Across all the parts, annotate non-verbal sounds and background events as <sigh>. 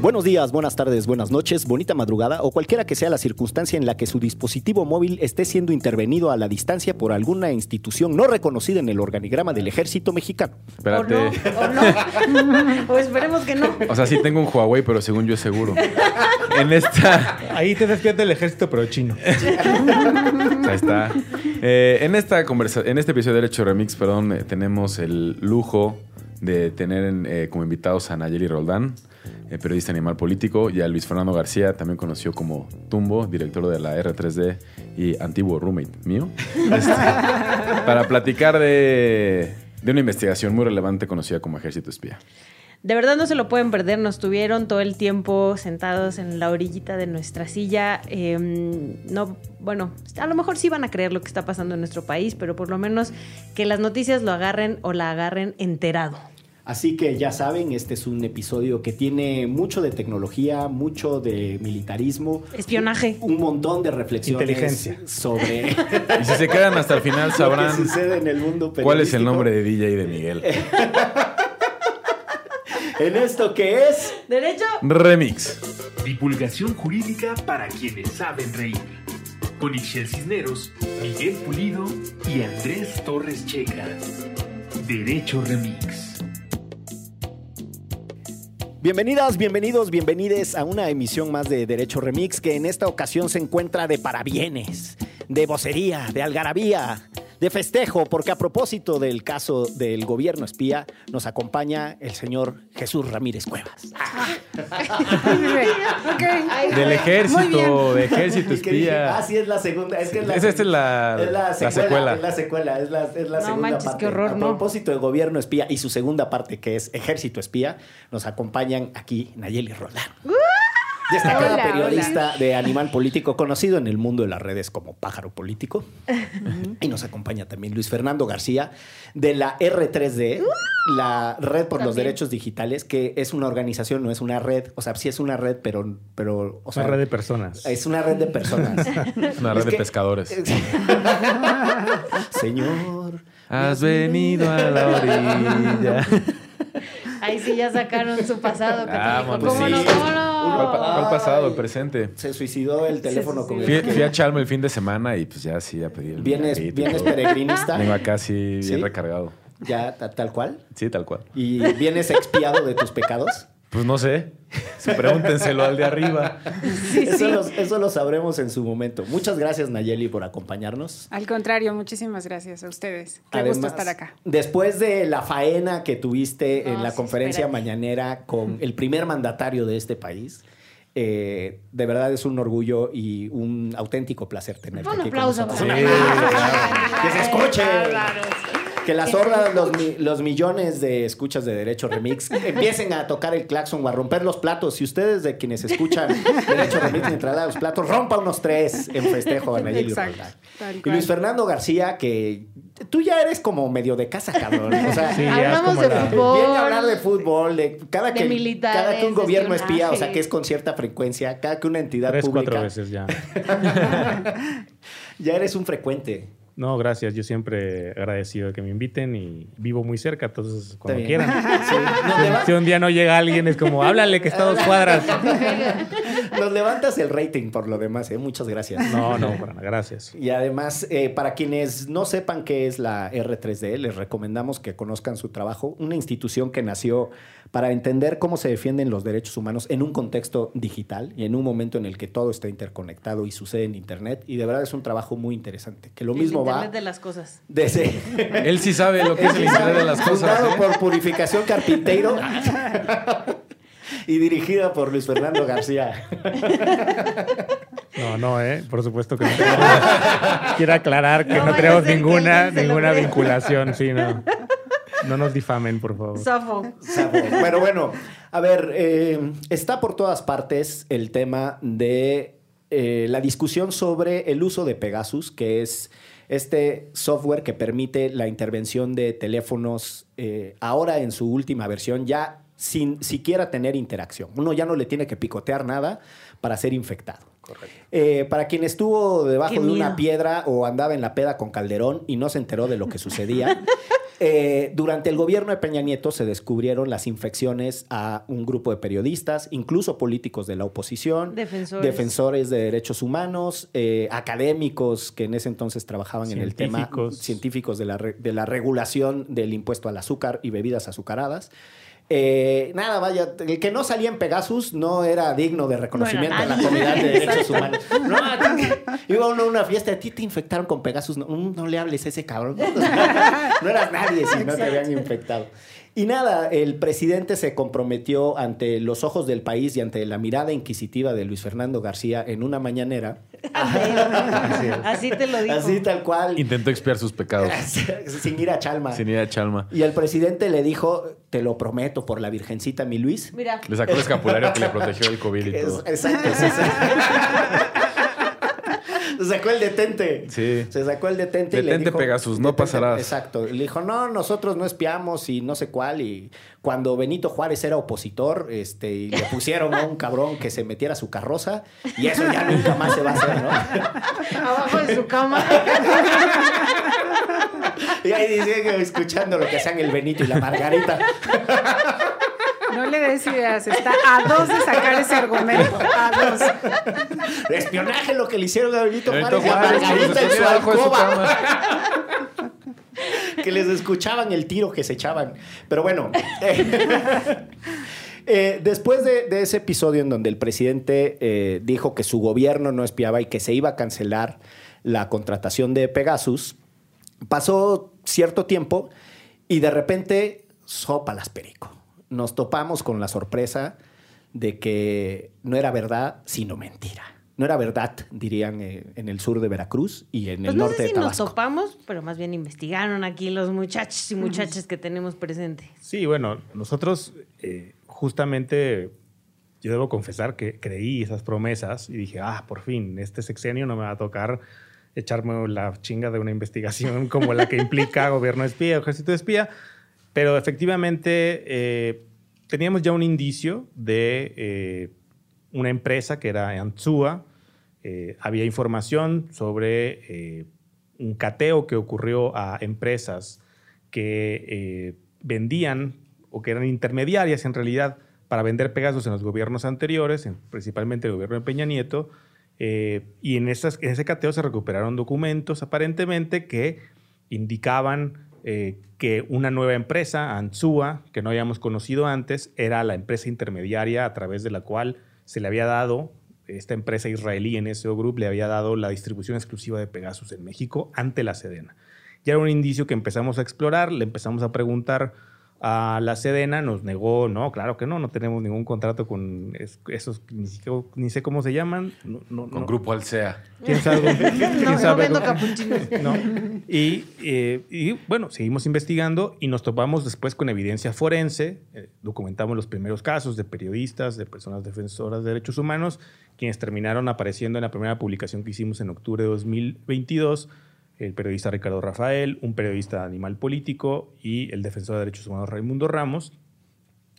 Buenos días, buenas tardes, buenas noches, bonita madrugada o cualquiera que sea la circunstancia en la que su dispositivo móvil esté siendo intervenido a la distancia por alguna institución no reconocida en el organigrama del ejército mexicano. Espérate. O no, o no. <laughs> o esperemos que no. O sea, sí tengo un Huawei, pero según yo es seguro. en esta. Ahí te despierta el ejército, pero chino. Ahí está. Eh, en esta conversa en este episodio de Derecho Remix, perdón, eh, tenemos el lujo de tener en, eh, como invitados a Nayeli Roldán, eh, periodista animal político, y a Luis Fernando García, también conocido como Tumbo, director de la R3D y antiguo roommate mío, <laughs> Este, para platicar de, de una investigación muy relevante conocida como Ejército Espía. De verdad no se lo pueden perder. Nos tuvieron todo el tiempo sentados en la orillita de nuestra silla. Eh, no, bueno, a lo mejor sí van a creer lo que está pasando en nuestro país, pero por lo menos que las noticias lo agarren o la agarren enterado. Así que ya saben, este es un episodio que tiene mucho de tecnología, mucho de militarismo, Espionaje. un montón de reflexiones Inteligencia. sobre <laughs> Y si se quedan hasta el final <laughs> lo que sabrán sucede en el mundo cuál es el nombre de DJ de Miguel. <laughs> En esto que es ¿Derecho? Remix. Divulgación jurídica para quienes saben reír. Con Ixel Cisneros, Miguel Pulido y Andrés Torres Checa. Derecho Remix. Bienvenidas, bienvenidos, bienvenides a una emisión más de Derecho Remix que en esta ocasión se encuentra de parabienes, de vocería, de algarabía, de festejo, porque a propósito del caso del gobierno espía nos acompaña el señor Jesús Ramírez Cuevas. Del ejército, de ejército <laughs> espía. Ah, sí, es la segunda. Es que es la, esta es la- es la la secuela. secuela. Es la secuela, es la, es la No segunda manches, parte. qué horror, a no. propósito de gobierno espía y su segunda parte, que es ejército espía, nos acompañan aquí Nayeli Roldán. Destacada Hola, periodista de animal político, conocido en el mundo de las redes como pájaro político. y nos acompaña también Luis Fernando García de la R3D, la Red por los. Derechos Digitales, que es una organización, no es una red. O sea, sí es una red, pero. pero o sea, Una red de personas. es una red de personas. <laughs> Una red Es de que- pescadores. <laughs> Señor. Has venido a la orilla. <laughs> Ahí sí ya sacaron su pasado. que te dijo. ¿Cómo no? Sí. ¿Cómo no? ¿Cuál, pa- cuál pasado? El presente. Se suicidó el teléfono Sí, con sí, Fui, fui a Chalmo el fin de semana y pues ya sí, a pedir el Vienes, vienes peregrinista. Vengo acá sí, bien recargado. Ya, ta- tal cual. Sí, tal cual. Y vienes expiado de tus pecados. Pues no sé. Sí, pregúntenselo al de arriba. <laughs> eso, Lo, eso lo sabremos en su momento. Muchas gracias, Nayeli, por acompañarnos. Al contrario, muchísimas gracias a ustedes. Qué Además, gusto estar acá. Después de la faena que tuviste en la sí, conferencia espérate. mañanera con <laughs> el primer mandatario de este país, eh, de verdad es un orgullo y un auténtico placer tenerte Un aquí con aplauso. nosotros. aplauso. Que se escuche. Bárbaros. Que las hordas, los, mi- los millones de escuchas de Derecho Remix <laughs> empiecen a tocar el claxon o a romper los platos. Si ustedes de quienes escuchan <laughs> Derecho Remix mientras da los platos, rompa unos tres en festejo a Nayeli Y. Luis Fernando García, que tú ya eres como medio de casa, cabrón. O sea, Sí, Hablamos como de la- fútbol. Viene a hablar de fútbol, de cada De que, cada que un gobierno espía, o sea, que es con cierta frecuencia, cada que una entidad Tres, pública, cuatro veces ya. <laughs> ya eres un frecuente. No, gracias. Yo siempre agradecido de que me inviten y vivo muy cerca, entonces cuando quieran. <laughs> Sí. Si un día no llega alguien, es como, háblale que está a dos cuadras. <laughs> nos levantas el rating por lo demás, ¿eh? Muchas gracias. No, no, para gracias. Y además, eh, para quienes no sepan qué es la R3D, les recomendamos que conozcan su trabajo. Una institución que nació para entender cómo se defienden los derechos humanos en un contexto digital y en un momento en el que todo está interconectado y sucede en Internet. Y de verdad es un trabajo muy interesante. Que lo mismo va Internet de las cosas. desde... Él sí sabe lo que es el internet de las cosas. Fundado ¿eh? por Purificación Carpinteiro y dirigida por Luis Fernando García. No, no, ¿eh? Por supuesto que no. <laughs> Quiero aclarar que No no, tenemos ninguna, ninguna vinculación, sí, no. No nos difamen, por favor. Safo. Sabo. Pero bueno, a ver, eh, está por todas partes el tema de eh, la discusión sobre el uso de Pegasus, que es este software que permite la intervención de teléfonos eh, ahora en su última versión ya sin siquiera tener interacción. Uno ya no le tiene que picotear nada para ser infectado. Eh, para quien estuvo debajo Qué de una miedo. piedra o andaba en la peda con Calderón y no se enteró de lo que sucedía, <laughs> eh, durante el gobierno de Peña Nieto se descubrieron las infecciones a un grupo de periodistas, incluso políticos de la oposición, Defensores. defensores de derechos humanos, eh, académicos que en ese entonces trabajaban en el tema, Científicos. científicos de la, re- de la regulación del impuesto al azúcar y bebidas azucaradas. Eh, nada, vaya, el que no salía en Pegasus no era digno de reconocimiento No en la comunidad de derechos humanos. No, a ti te- iba uno a una fiesta, a ti te infectaron con Pegasus, no, mm, no le hables a ese cabrón. <laughs> No eras nadie si no te habían infectado. Y nada, el presidente se comprometió ante los ojos del país y ante la mirada inquisitiva de Luis Fernando García en una mañanera. Así te lo digo. Así tal cual. Intentó expiar sus pecados. <laughs> sin ir a Chalma. Sin ir a Chalma. Y el presidente le dijo, te lo prometo por la Virgencita, mi Luis. Mira, Le sacó el escapulario que le protegió del COVID y todo. exacto. sí, sí. <laughs> Se sacó el detente. Sí. Se sacó el detente. y le Detente, dijo- Pegasus, no Detente, pasarás. Exacto. Le dijo, no, nosotros no espiamos y no sé cuál. Y cuando Benito Juárez era opositor, este, y le pusieron a un cabrón que se metiera a su carroza, y eso ya nunca más se va a hacer, ¿no? abajo de su cama. <laughs> Y ahí dice que escuchando lo que hacían el Benito y la Margarita. Des ideas, está a dos de sacar ese argumento. A dos. De espionaje lo que le hicieron a Benito Juárez y a Margarita en su alcoba. que les escuchaban el tiro que se echaban. Pero bueno, eh, <laughs> eh, después de, de ese episodio en donde el presidente eh, dijo que su gobierno no espiaba y que se iba a cancelar la contratación de Pegasus, pasó cierto tiempo y de repente, sopa las perico. Nos topamos con la sorpresa de que no era verdad, sino mentira. No era verdad, dirían eh, en el sur de Veracruz y en Pues el no norte sé de si nos Tabasco. topamos, pero más bien investigaron aquí los muchachos y muchachas que tenemos presentes. Sí, bueno, nosotros eh, justamente, yo debo confesar que creí esas promesas y dije, ah, por fin, este sexenio no me va a tocar echarme la chinga de una investigación como la que implica <laughs> gobierno espía, ejército espía, pero efectivamente eh, teníamos ya un indicio de eh, una empresa que era Anzúa, eh, había información sobre eh, un cateo que ocurrió a empresas que eh, vendían o que eran intermediarias en realidad para vender Pegasus en los gobiernos anteriores, en- principalmente el gobierno de Peña Nieto, eh, y en, esas, en ese cateo se recuperaron documentos aparentemente que indicaban eh, que una nueva empresa, Anzúa, que no habíamos conocido antes, era la empresa intermediaria a través de la cual se le había dado, esta empresa israelí NSO Group le había dado la distribución exclusiva de Pegasus en México ante la Sedena. Ya era un indicio que empezamos a explorar, le empezamos a preguntar a la Sedena, nos negó, no, claro que no, no tenemos ningún contrato con es- esos, ni, siquiera- ni sé cómo se llaman. No, no, Con no. Grupo Alsea. ¿Quién sabe? <laughs> ¿Quién No, no sabe? vendo capuchinos. <laughs> No. Y, eh, y, bueno, seguimos investigando y nos topamos después con evidencia forense. Eh, documentamos los primeros casos de periodistas, de personas defensoras de derechos humanos, quienes terminaron apareciendo en la primera publicación que hicimos en octubre de 2022. El periodista Ricardo Rafael, un periodista de Animal Político y el defensor de derechos humanos Raimundo Ramos.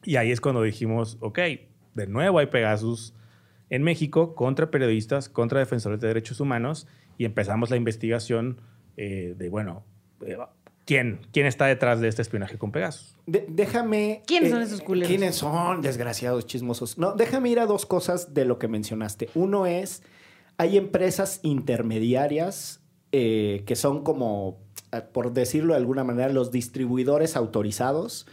Y ahí es cuando dijimos, ok, de nuevo hay Pegasus en México contra periodistas, contra defensores de derechos humanos y empezamos la investigación eh, de, bueno, eh, ¿quién, ¿quién está detrás de este espionaje con Pegasus? De- déjame. ¿Quiénes son esos culeros? ¿Quiénes son? Desgraciados, chismosos. No, déjame ir a dos cosas de lo que mencionaste. Uno es: hay empresas intermediarias eh, que son como, eh, por decirlo de alguna manera, los distribuidores autorizados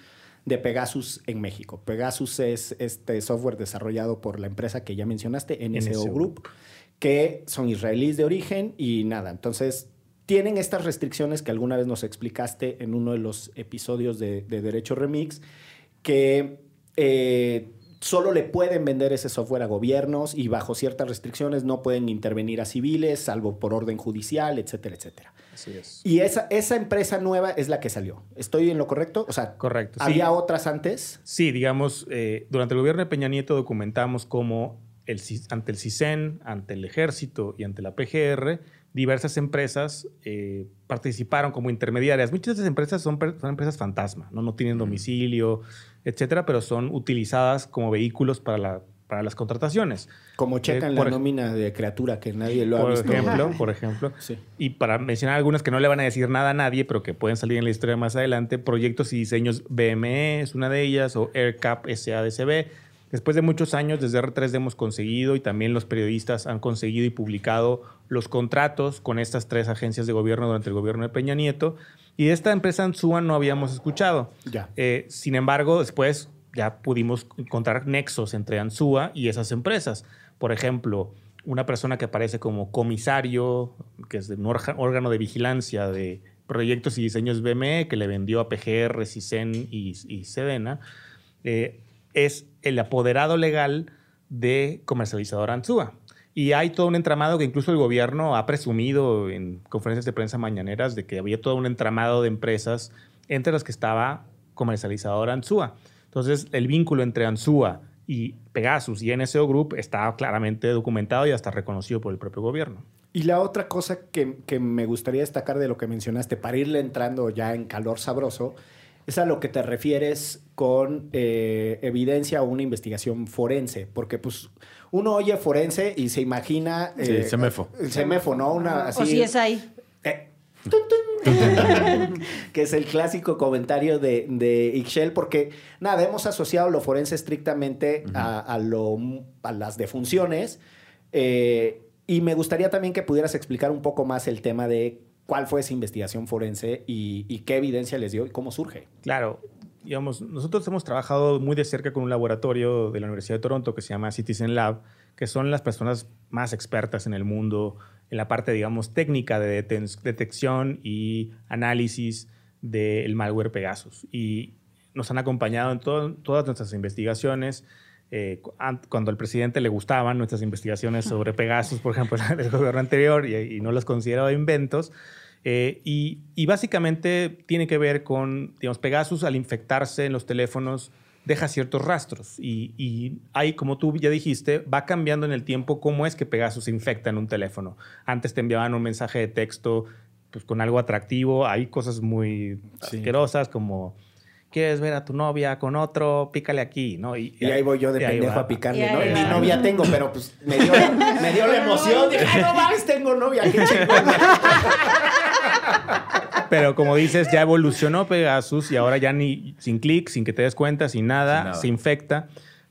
de Pegasus en México. Pegasus es este software desarrollado por la empresa que ya mencionaste, NSO, NSO. Group, que son israelíes de origen y nada. Entonces, tienen estas restricciones que alguna vez nos explicaste en uno de los episodios de, de Derecho Remix, que eh, solo le pueden vender ese software a gobiernos y bajo ciertas restricciones no pueden intervenir a civiles, salvo por orden judicial, etcétera, etcétera. Así es. Y esa, esa empresa nueva es la que salió. ¿Estoy en lo correcto? O sea, Correcto, sí. ¿había otras antes? Sí, digamos, eh, durante el gobierno de Peña Nieto documentamos cómo el, ante el CISEN, ante el Ejército y ante la PGR, diversas empresas eh, participaron como intermediarias. Muchas de esas empresas son, son empresas fantasma, ¿no? no tienen domicilio, etcétera, pero son utilizadas como vehículos para la para las contrataciones. Como checan Eh, la nómina de criatura que nadie lo ha Por visto. ejemplo, por ejemplo. Sí. Y para mencionar algunas que no le van a decir nada a nadie, pero que pueden salir en la historia más adelante, proyectos y diseños BME es una de ellas, o AirCap SADCB. Después de muchos años, desde R3 hemos conseguido y también los periodistas han conseguido y publicado los contratos con estas tres agencias de gobierno durante el gobierno de Peña Nieto. Y de esta empresa Ansúa no habíamos escuchado. Ya. Eh, sin embargo, después ya pudimos encontrar nexos entre Ansúa y esas empresas. Por ejemplo, una persona que aparece como comisario, que es de un órgano de vigilancia de proyectos y diseños BME, que le vendió a PGR, CISEN y, y Sedena, eh, es el apoderado legal de comercializador Ansúa. Y hay todo un entramado que incluso el gobierno ha presumido en conferencias de prensa mañaneras de que había todo un entramado de empresas entre las que estaba comercializador Ansúa. Entonces, el vínculo entre Ansúa y Pegasus y NSO Group está claramente documentado y hasta reconocido por el propio gobierno. Y la otra cosa que, que me gustaría destacar de lo que mencionaste, para irle entrando ya en calor sabroso, es a lo que te refieres con eh, evidencia o una investigación forense. Porque pues uno oye forense y se imagina... Sí, eh, CEMEFO. el CEMEFO, ¿no? Una, así, O si es ahí. Eh, tun, tun. <laughs> que es el clásico comentario de, de Ixchel, porque nada, hemos asociado lo forense estrictamente a, a lo, a las defunciones. eh, y me gustaría también que pudieras explicar un poco más el tema de cuál fue esa investigación forense y, qué evidencia les dio y cómo surge. Claro, digamos, nosotros hemos trabajado muy de cerca con un laboratorio de la Universidad de Toronto que se llama Citizen Lab, que son las personas más expertas en el mundo en la parte, digamos, técnica de detección y análisis del malware Pegasus. Y nos han acompañado en to- todas nuestras investigaciones. Eh, cu- an- cuando al presidente le gustaban nuestras investigaciones sobre Pegasus, por ejemplo, <laughs> del gobierno anterior, y, y no las consideraba inventos, eh, y, y básicamente tiene que ver con, digamos, Pegasus al infectarse en los teléfonos deja ciertos rastros y, y hay, como tú ya dijiste, va cambiando en el tiempo cómo es que Pegasus se infecta en un teléfono. Antes te enviaban un mensaje de texto pues, con algo atractivo, hay cosas muy Sí. asquerosas como quieres ver a tu novia con otro, pícale aquí, ¿no? Y ahí voy yo de y pendejo a picarle, Y ¿no? ahí Ni novia tengo, pero pues me dio, me dio la emoción. Dije, ay, no mames, tengo novia, qué. <laughs> Pero como dices, ya evolucionó Pegasus y ahora ya ni sin clic, sin que te des cuenta, sin nada, Sin nada. se infecta,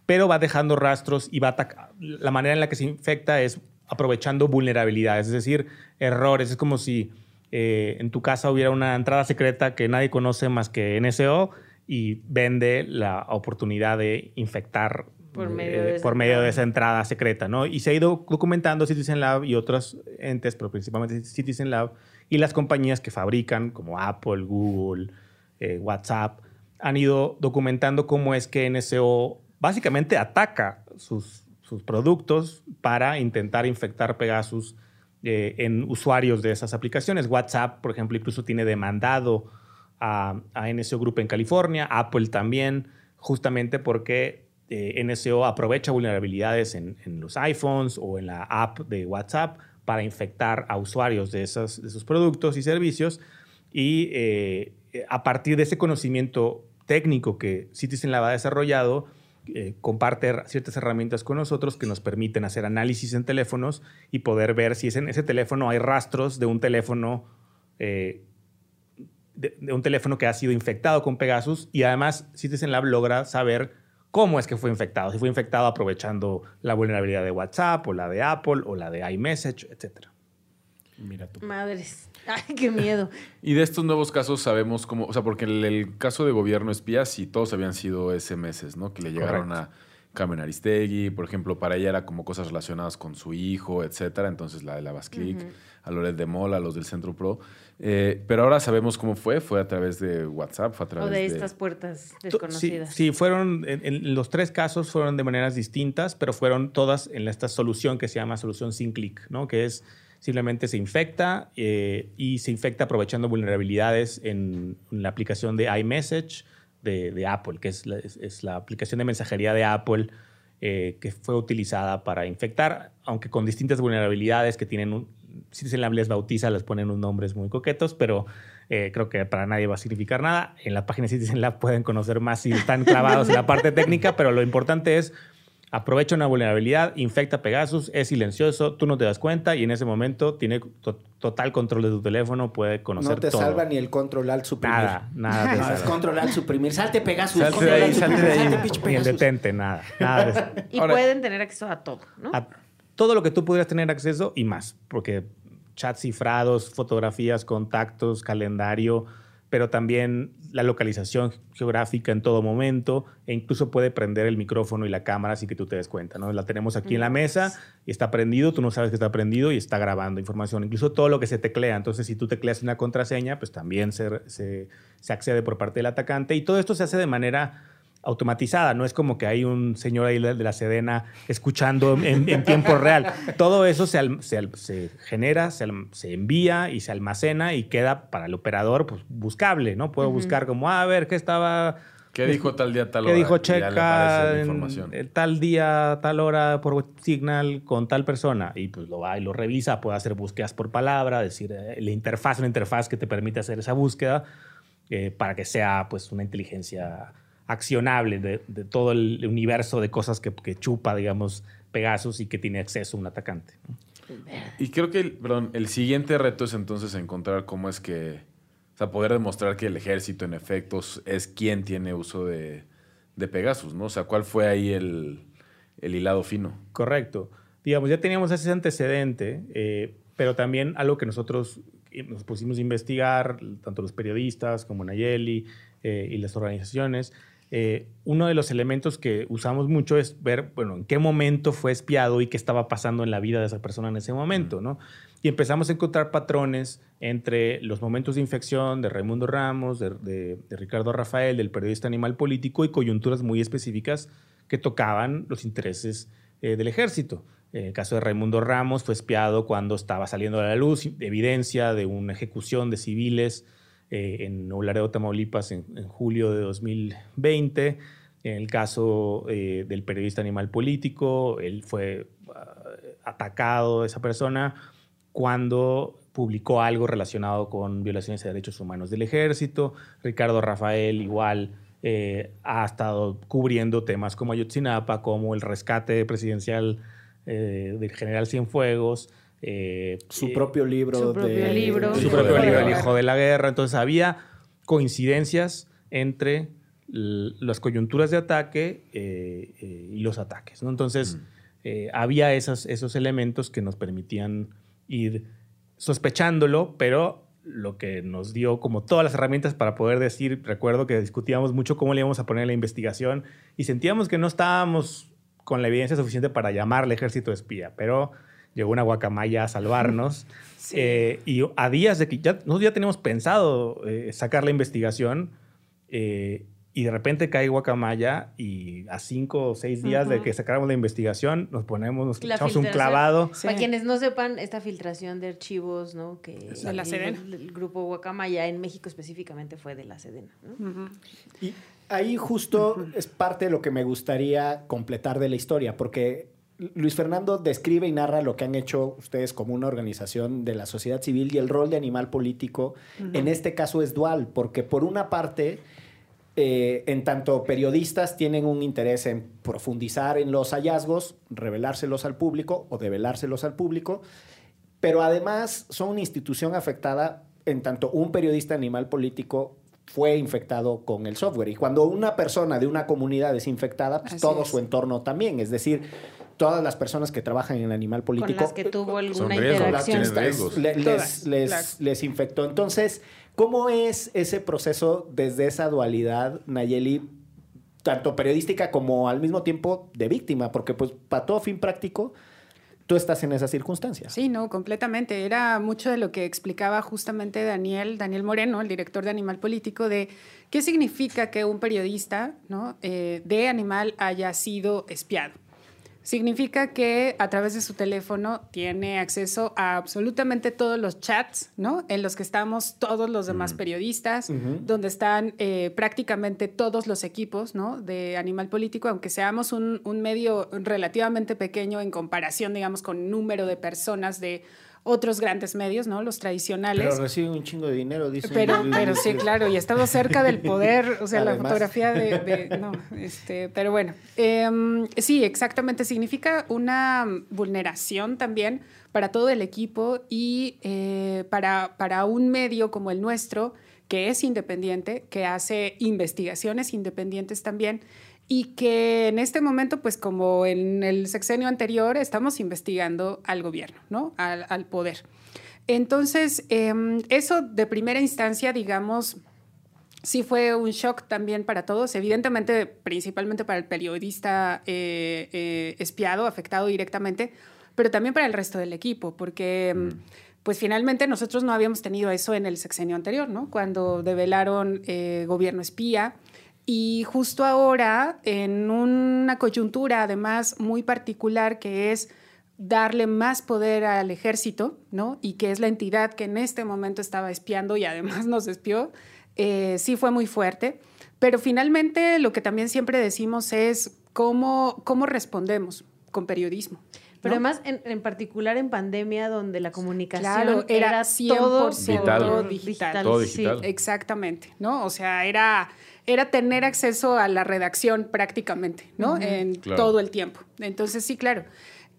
pero va dejando rastros y va ataca- La manera en la que se infecta es aprovechando vulnerabilidades, es decir, errores. Es como si eh, en tu casa hubiera una entrada secreta que nadie conoce más que NSO y vende la oportunidad de infectar Por eh, medio de esa por medio de entrada. esa entrada secreta, ¿no? Y se ha ido documentando Citizen Lab y otros entes, pero principalmente Citizen Lab y las compañías que fabrican, como Apple, Google, eh, WhatsApp, han ido documentando cómo es que NSO básicamente ataca sus, sus productos para intentar infectar Pegasus eh, en usuarios de esas aplicaciones. WhatsApp, por ejemplo, incluso tiene demandado a, a NSO Group en California, Apple también, justamente porque eh, NSO aprovecha vulnerabilidades en, los iPhones o en la app de WhatsApp para infectar a usuarios de, esas, de esos productos y servicios. Y eh, a partir de ese conocimiento técnico que Citizen Lab ha desarrollado, eh, comparte ciertas herramientas con nosotros que nos permiten hacer análisis en teléfonos y poder ver si en ese teléfono hay rastros de un teléfono eh, de, de un teléfono que ha sido infectado con Pegasus y además Citizen Lab logra saber cómo es que fue infectado, si fue infectado aprovechando la vulnerabilidad de WhatsApp o la de Apple o la de iMessage, etc. Mira tú. Madres. <laughs> Ay, qué miedo. Y de estos nuevos casos sabemos cómo, o sea, porque el, el caso de gobierno espía, sí, todos habían sido SMS, ¿no? Que le llegaron Correcto. a Carmen Aristegui, por ejemplo, para ella era como cosas relacionadas con su hijo, etcétera. Entonces la de la Basclic, a Loret de Mola, a los del Centro Pro. Eh, pero ahora sabemos cómo fue, fue a través de WhatsApp, fue a O través de estas puertas Sí, desconocidas. sí, fueron, en, en los tres casos fueron de maneras distintas, pero fueron todas en esta solución que se llama solución sin clic, ¿no? Que es simplemente se infecta eh, y se infecta aprovechando vulnerabilidades en, en la aplicación de iMessage de, Apple, que es la, es la aplicación de mensajería de Apple eh, que fue utilizada para infectar, aunque con distintas vulnerabilidades que tienen un, si se les bautiza, les ponen unos nombres muy coquetos, pero eh, creo que para nadie va a significar nada. En la página de Citizen Lab pueden conocer más si están clavados en la parte técnica, pero lo importante es aprovecha una vulnerabilidad, infecta Pegasus, es silencioso, tú no te das cuenta y en ese momento tiene to- total control de tu teléfono, puede conocer No te todo. salva ni el control al suprimir. Nada, nada te <laughs> No, es control al suprimir. Salte Pegasus. Salte de control ahí, al salte de suprimir, ahí. salte, pinche Ni el detente, nada. nada de eso. <laughs> Y Ahora- pueden tener acceso a todo, ¿no? a todo lo que tú pudieras tener acceso y más, porque chats cifrados, fotografías, contactos, calendario, pero también la localización geográfica en todo momento e incluso puede prender el micrófono y la cámara sin que tú te des cuenta, ¿no? La tenemos aquí en la mesa y está prendido, tú no sabes que está prendido y está grabando información, incluso todo lo que se teclea, entonces si tú tecleas una contraseña, pues también se, se, se accede por parte del atacante y todo esto se hace de manera automatizada, no es como que hay un señor ahí de la Sedena escuchando en, en tiempo real. Todo eso se, al- se genera, se, al- se envía y se almacena y queda para el operador pues, buscable, ¿no? Puedo buscar como, ah, a ver, ¿qué estaba... ¿Qué dijo tal día, tal ¿Qué hora? dijo ya le Checa en- tal día, tal hora por Signal con tal persona? Y pues lo va y lo revisa, puede hacer búsquedas por palabra, decir, eh, la interfaz, una interfaz que te permite hacer esa búsqueda eh, para que sea pues una inteligencia accionable de, de todo el universo de cosas que, que chupa, digamos, Pegasus y que tiene acceso un atacante. Y creo que, el- perdón, el siguiente reto es entonces encontrar cómo es que, o sea, poder demostrar que el ejército en efectos es quien tiene uso de, de Pegasus, ¿no? O sea, ¿cuál fue ahí el, el hilado fino? Correcto. Digamos, ya teníamos ese antecedente, eh, pero también algo que nosotros eh, nos pusimos a investigar, tanto los periodistas como Nayeli eh, y las organizaciones. Eh, uno de los elementos que usamos mucho es ver, bueno, en qué momento fue espiado y qué estaba pasando en la vida de esa persona en ese momento, ¿no? Y empezamos a encontrar patrones entre los momentos de infección de Raimundo Ramos, de, de- de Ricardo Rafael, del periodista Animal Político y coyunturas muy específicas que tocaban los intereses eh, del ejército. En el caso de Raimundo Ramos fue espiado cuando estaba saliendo a la luz evidencia de una ejecución de civiles eh, en Nuevo Laredo, Tamaulipas, en, en julio de 2020. En el caso eh, del periodista Animal Político, él fue ah, atacado, esa persona, cuando publicó algo relacionado con violaciones de derechos humanos del ejército. Ricardo Rafael igual eh, ha estado cubriendo temas como Ayotzinapa, como el rescate presidencial eh, del general Cienfuegos. Eh, Su eh, propio libro. su propio de- libro. su Hijo propio de la libro, El guerra. Hijo de la Guerra. Entonces había coincidencias entre las coyunturas de ataque eh, eh, y los ataques. ¿no? Entonces eh, había esas, esos elementos que nos permitían ir sospechándolo, pero lo que nos dio como todas las herramientas para poder decir, recuerdo que discutíamos mucho cómo le íbamos a poner la investigación y sentíamos que no estábamos con la evidencia suficiente para llamarle ejército espía, pero llegó una guacamaya a salvarnos. <laughs> Sí. Eh, y a días de que ya, nosotros ya teníamos pensado eh, sacar la investigación eh, y de repente cae Guacamaya y a cinco o seis días de Ujú. que sacáramos la investigación nos ponemos, nos La echamos un clavado. Sí. Para quienes no sepan, esta filtración de archivos, ¿no? Que De la Sedena. El, el grupo Guacamaya en México específicamente fue de la Sedena, ¿no? Ujú. Y ahí justo es parte de lo que me gustaría completar de la historia, porque Luis Fernando describe y narra lo que han hecho ustedes como una organización de la sociedad civil y el rol de animal político en este caso es dual, porque por una parte, eh, en tanto periodistas tienen un interés en profundizar en los hallazgos, revelárselos al público o develárselos al público, pero además son una institución afectada en tanto un periodista animal político fue infectado con el software. Y cuando una persona de una comunidad es infectada, pues todo es. su entorno también. Es decir, todas las personas que trabajan en animal político. Con las que tuvo alguna interacción. riesgos. les, les- claro. les infectó. Entonces, ¿cómo es ese proceso desde esa dualidad, Nayeli, tanto periodística como al mismo tiempo de víctima? Porque, pues, para todo fin práctico, tú estás en esas circunstancias. Sí, no, completamente. Era mucho de lo que explicaba justamente Daniel, Daniel Moreno, el director de Animal Político, de qué significa que un periodista ¿no? eh, de Animal haya sido espiado. Significa que a través de su teléfono tiene acceso a absolutamente todos los chats, ¿no? En los que estamos todos los demás periodistas, donde están eh, prácticamente todos los equipos, ¿no? De Animal Político, aunque seamos un, un medio relativamente pequeño en comparación, digamos, con número de personas de otros grandes medios, ¿no? Los tradicionales. Pero recibe un chingo de dinero, dice. Pero, pero sí, claro, y ha estado cerca del poder, o sea, la fotografía de, de- no, este, pero bueno, em, sí, exactamente, significa una vulneración también para todo el equipo y eh, para, para un medio como el nuestro, que es independiente, que hace investigaciones independientes también, y que en este momento, pues como en el sexenio anterior, estamos investigando al gobierno, ¿no? Al, al poder. Entonces, em, eso de primera instancia, digamos, sí fue un shock también para todos, evidentemente, principalmente para el periodista eh, eh, espiado, afectado directamente, pero también para el resto del equipo, porque em, pues finalmente nosotros no habíamos tenido eso en el sexenio anterior, ¿no? Cuando develaron eh, gobierno espía. Y justo ahora, en una coyuntura además muy particular que es darle más poder al ejército, ¿no? Y que es la entidad que en este momento estaba espiando y además <laughs> nos espió, eh, sí fue muy fuerte. Pero finalmente lo que también siempre decimos es cómo, cómo respondemos con periodismo. Pero ¿no? además, en, en particular en pandemia, donde la comunicación Claro, era era 100% todo Vital. digital. Todo sí. digital. Exactamente, ¿no? O sea, era, era tener acceso a la redacción prácticamente, ¿no? En Claro. todo el tiempo. Entonces, sí, claro.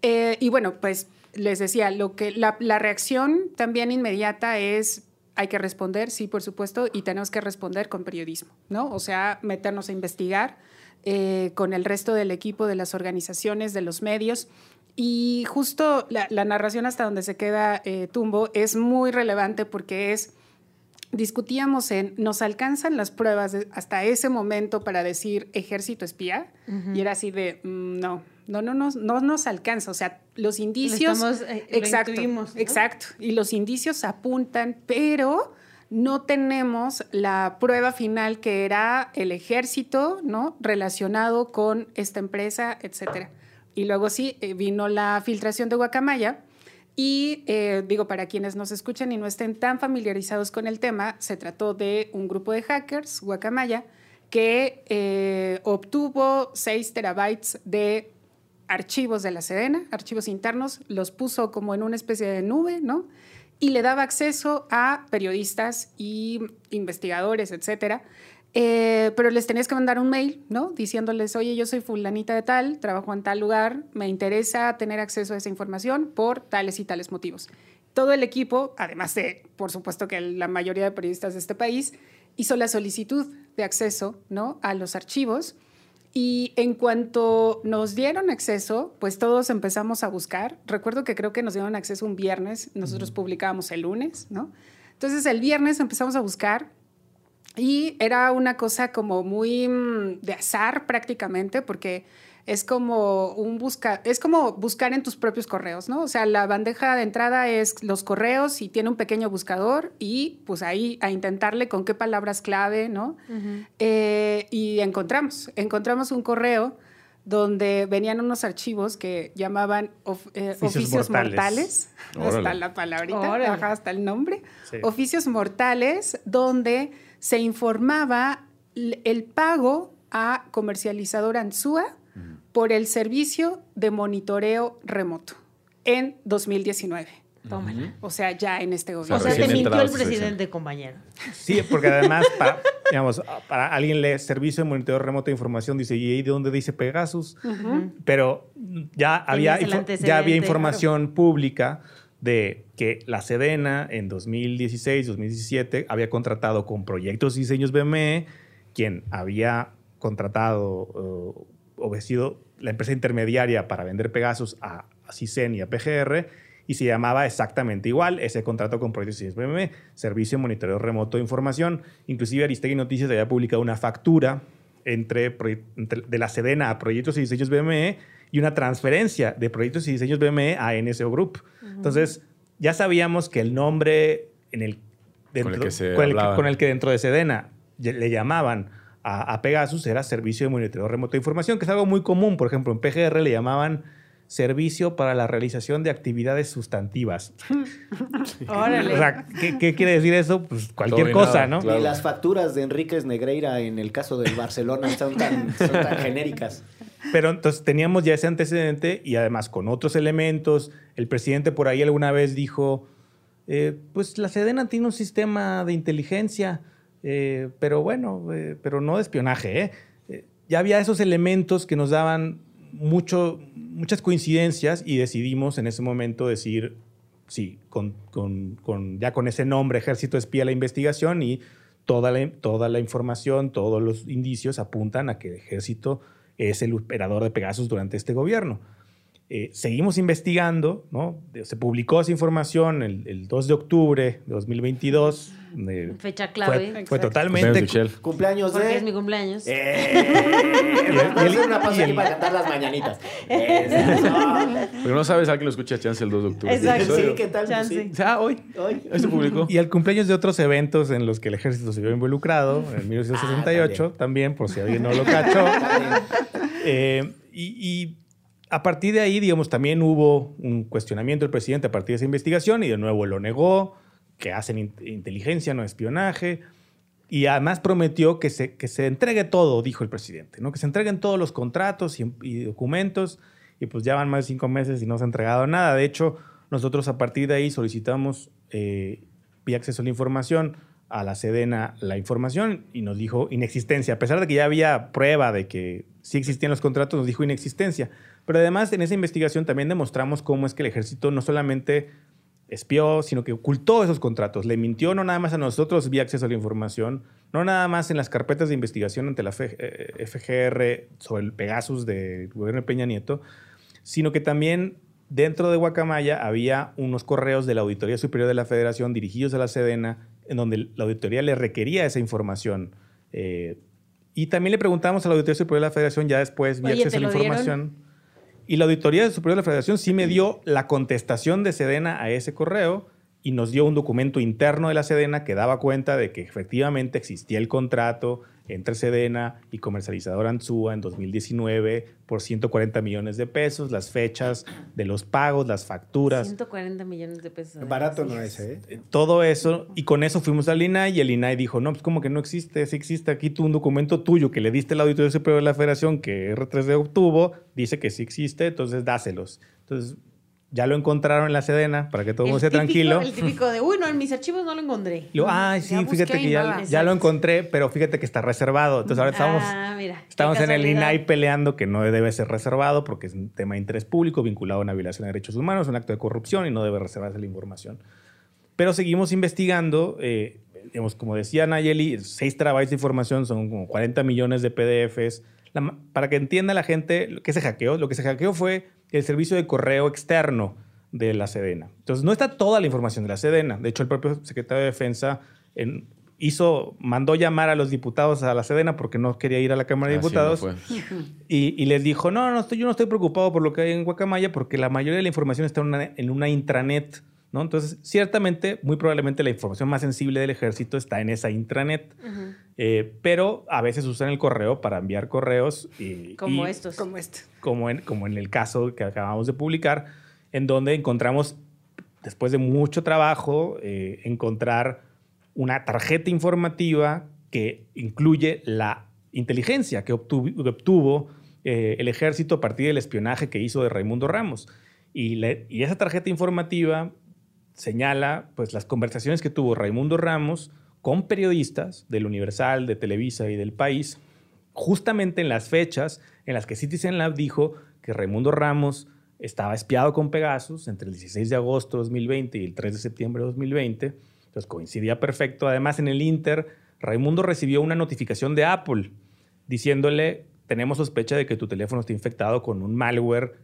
Eh, y bueno, pues les decía, lo que la, la reacción también inmediata es hay que responder, sí, por supuesto, y tenemos que responder con periodismo, ¿no? O sea, meternos a investigar eh, con el resto del equipo de las organizaciones, de los medios. Y justo la, la narración hasta donde se queda eh, Tumbo es muy relevante porque es discutíamos en, ¿nos alcanzan las pruebas de- hasta ese momento para decir ejército espía? Y era así de, mm, no, no, no, nos- no nos alcanza. O sea, los indicios... estamos, eh, lo exacto, intuimos, ¿no? exacto. Y los indicios apuntan, pero no tenemos la prueba final que era el ejército, ¿no? Relacionado con esta empresa, etcétera. Y luego sí, eh, vino la filtración de Guacamaya. Y eh, digo, para quienes nos escuchan y no estén tan familiarizados con el tema, se trató de un grupo de hackers, Guacamaya, que eh, obtuvo 6 terabytes de archivos de la Sedena, archivos internos, los puso como en una especie de nube, ¿no? Y le daba acceso a periodistas y investigadores, etcétera. Eh, pero les tenías que mandar un mail, ¿no? Diciéndoles, oye, yo soy fulanita de tal, trabajo en tal lugar, me interesa tener acceso a esa información por tales y tales motivos. Todo el equipo, además de, por supuesto, que la mayoría de periodistas de este país, hizo la solicitud de acceso, ¿no? A los archivos. Y en cuanto nos dieron acceso, pues todos empezamos a buscar. Recuerdo que creo que nos dieron acceso un viernes, nosotros publicábamos el lunes, ¿no? Entonces el viernes empezamos a buscar y era una cosa como muy mm, de azar prácticamente, porque es como un busca, es como buscar en tus propios correos, ¿no? O sea, la bandeja de entrada es los correos y tiene un pequeño buscador y pues ahí a intentarle con qué palabras clave, ¿no? Eh, y encontramos, encontramos un correo donde venían unos archivos que llamaban of- eh, Oficios oficios, mortales. mortales, hasta la palabrita, ajá, hasta el nombre, Sí. oficios mortales, donde se informaba el pago a comercializador Ansúa por el servicio de monitoreo remoto en 2019. Tómala. O sea, ya en este O gobierno. sea, recién te mintió el presidente, compañero. Sí, porque además, para, digamos, para alguien lee servicio de monitoreo remoto de información, dice, ¿y ahí de dónde dice Pegasus? Pero ya había, ya había información pública de que la Sedena en 2016, 2017 había contratado con proyectos y diseños BME, quien había contratado eh, o sido la empresa intermediaria para vender Pegasus a, a CISEN y a PGR y se llamaba exactamente igual ese contrato con Proyectos y Diseños BME, Servicio de Monitoreo Remoto de Información. Inclusive Aristegui Noticias había publicado una factura entre, entre- de la Sedena a Proyectos y Diseños BME y una transferencia de Proyectos y Diseños BME a NSO Group. Entonces, ya sabíamos que el nombre en el, Con el que se con el con el que dentro de Sedena le llamaban a, a Pegasus era Servicio de Monitoreo Remoto de Información, que es algo muy común. Por ejemplo, en PGR le llamaban Servicio para la realización de actividades sustantivas. <laughs> Órale. O sea, ¿qué, qué quiere decir eso? Pues cualquier cosa, nada, ¿no? claro. Y las facturas de Enríquez Negreira en el caso del Barcelona son tan, son tan genéricas. Pero entonces teníamos ya ese antecedente y además con otros elementos. El presidente por ahí alguna vez dijo, eh, pues la Sedena tiene un sistema de inteligencia, eh, pero bueno, eh, pero no de espionaje. Eh, Ya había esos elementos que nos daban muchas coincidencias y decidimos en ese momento decir, sí, con- ya con ese nombre, Ejército Espía la investigación y toda la, toda la información, todos los indicios apuntan a que el Ejército es el operador de Pegasus durante este gobierno. Eh, seguimos investigando, ¿no? Se publicó esa información el, el 2 de octubre de 2022. De- Fecha clave. fue totalmente... Cumpleaños de Porque es mi cumpleaños. ¡Eh! <laughs> Y a una pausa aquí para cantar las mañanitas. <laughs> Eso. Pero no sabes, alguien lo escucha a Chance el 2 de octubre. Exacto. Sí, ¿qué tal? Chance. sí. Ah, hoy. Hoy. Hoy se publicó. Y el cumpleaños de otros eventos en los que el ejército se vio involucrado, en 1968, Ah, también. por si alguien no lo <laughs> cachó. Eh, y, y a partir de ahí, digamos, también hubo un cuestionamiento del presidente a partir de esa investigación y de nuevo lo negó, que hacen in- inteligencia, no espionaje. Y además prometió que se, que se entregue todo, dijo el presidente, ¿no? que se entreguen todos los contratos y, y documentos. Y pues ya van más de cinco meses y no se ha entregado nada. De hecho, nosotros a partir de ahí solicitamos eh, vía acceso a la información a la Sedena la información y nos dijo inexistencia. A pesar de que ya había prueba de que sí existían los contratos, nos dijo inexistencia. Pero además en esa investigación también demostramos cómo es que el ejército no solamente espió, sino que ocultó esos contratos. Le mintió no nada más a nosotros vía acceso a la información, no nada más en las carpetas de investigación ante la F- eh, FGR sobre el Pegasus del gobierno de Peña Nieto, sino que también dentro de Guacamaya había unos correos de la Auditoría Superior de la Federación dirigidos a la Sedena, en donde la auditoría le requería esa información. Eh, y también le preguntamos a la Auditoría Superior de la Federación ya después, vía Oye, acceso a ¿te la dieron? Y la Auditoría Superior de la Federación sí me dio la contestación de Sedena a ese correo y nos dio un documento interno de la Sedena que daba cuenta de que efectivamente existía el contrato entre Sedena y comercializador Anzúa en 2019 por 140 millones de pesos, las fechas de los pagos, las facturas, 140 millones de pesos. Barato Sí. no es, ¿eh? eh, todo eso. Y con eso fuimos al INAI y el INAI dijo, no, pues como que no existe, sí existe aquí tú un documento tuyo que le diste al Auditorio Superior de la Federación que R3D obtuvo, dice que sí existe, entonces dáselos. Entonces ya lo encontraron en la Sedena para que todo el mundo esté tranquilo. El típico de, uy, no, en mis archivos no lo encontré. Y luego, ay, sí, fíjate que ya, ya lo encontré, pero fíjate que está reservado. Entonces ahora estamos, Ah, mira. estamos en el. INAI peleando que no debe ser reservado porque es un tema de interés público vinculado a una violación de derechos humanos, un acto de corrupción y no debe reservarse la información. Pero seguimos investigando. eh, digamos, como decía Nayeli, 6 terabytes de información son como 40 millones de PDFs. La para que entienda la gente lo que se hackeó, lo que se hackeó fue el servicio de correo externo de la Sedena. Entonces, no está toda la información de la Sedena. De hecho, el propio secretario de Defensa en- hizo, mandó llamar a los diputados a la Sedena porque no quería ir a la Cámara de no Diputados. Y, y les dijo, no, no, estoy, yo no estoy preocupado por lo que hay en Guacamaya porque la mayoría de la información está en una, en una intranet, ¿no? Entonces, ciertamente, muy probablemente la información más sensible del ejército está en esa intranet. Eh, pero a veces usan el correo para enviar correos. Y, Como y- estos. Como este. como en, como en el caso que acabamos de publicar, en donde encontramos, después de mucho trabajo, eh, encontrar una tarjeta informativa que incluye la inteligencia que obtuvo, que obtuvo, eh, el ejército a partir del espionaje que hizo de Raimundo Ramos. Y, le- y esa tarjeta informativa señala pues, las conversaciones que tuvo Raimundo Ramos con periodistas del Universal, de Televisa y del País, justamente en las fechas en las que Citizen Lab dijo que Raimundo Ramos estaba espiado con Pegasus entre el 16 de agosto de 2020 y el 3 de septiembre de 2020. Entonces coincidía perfecto. Además, en el Inter, Raimundo recibió una notificación de Apple diciéndole, tenemos sospecha de que tu teléfono está infectado con un malware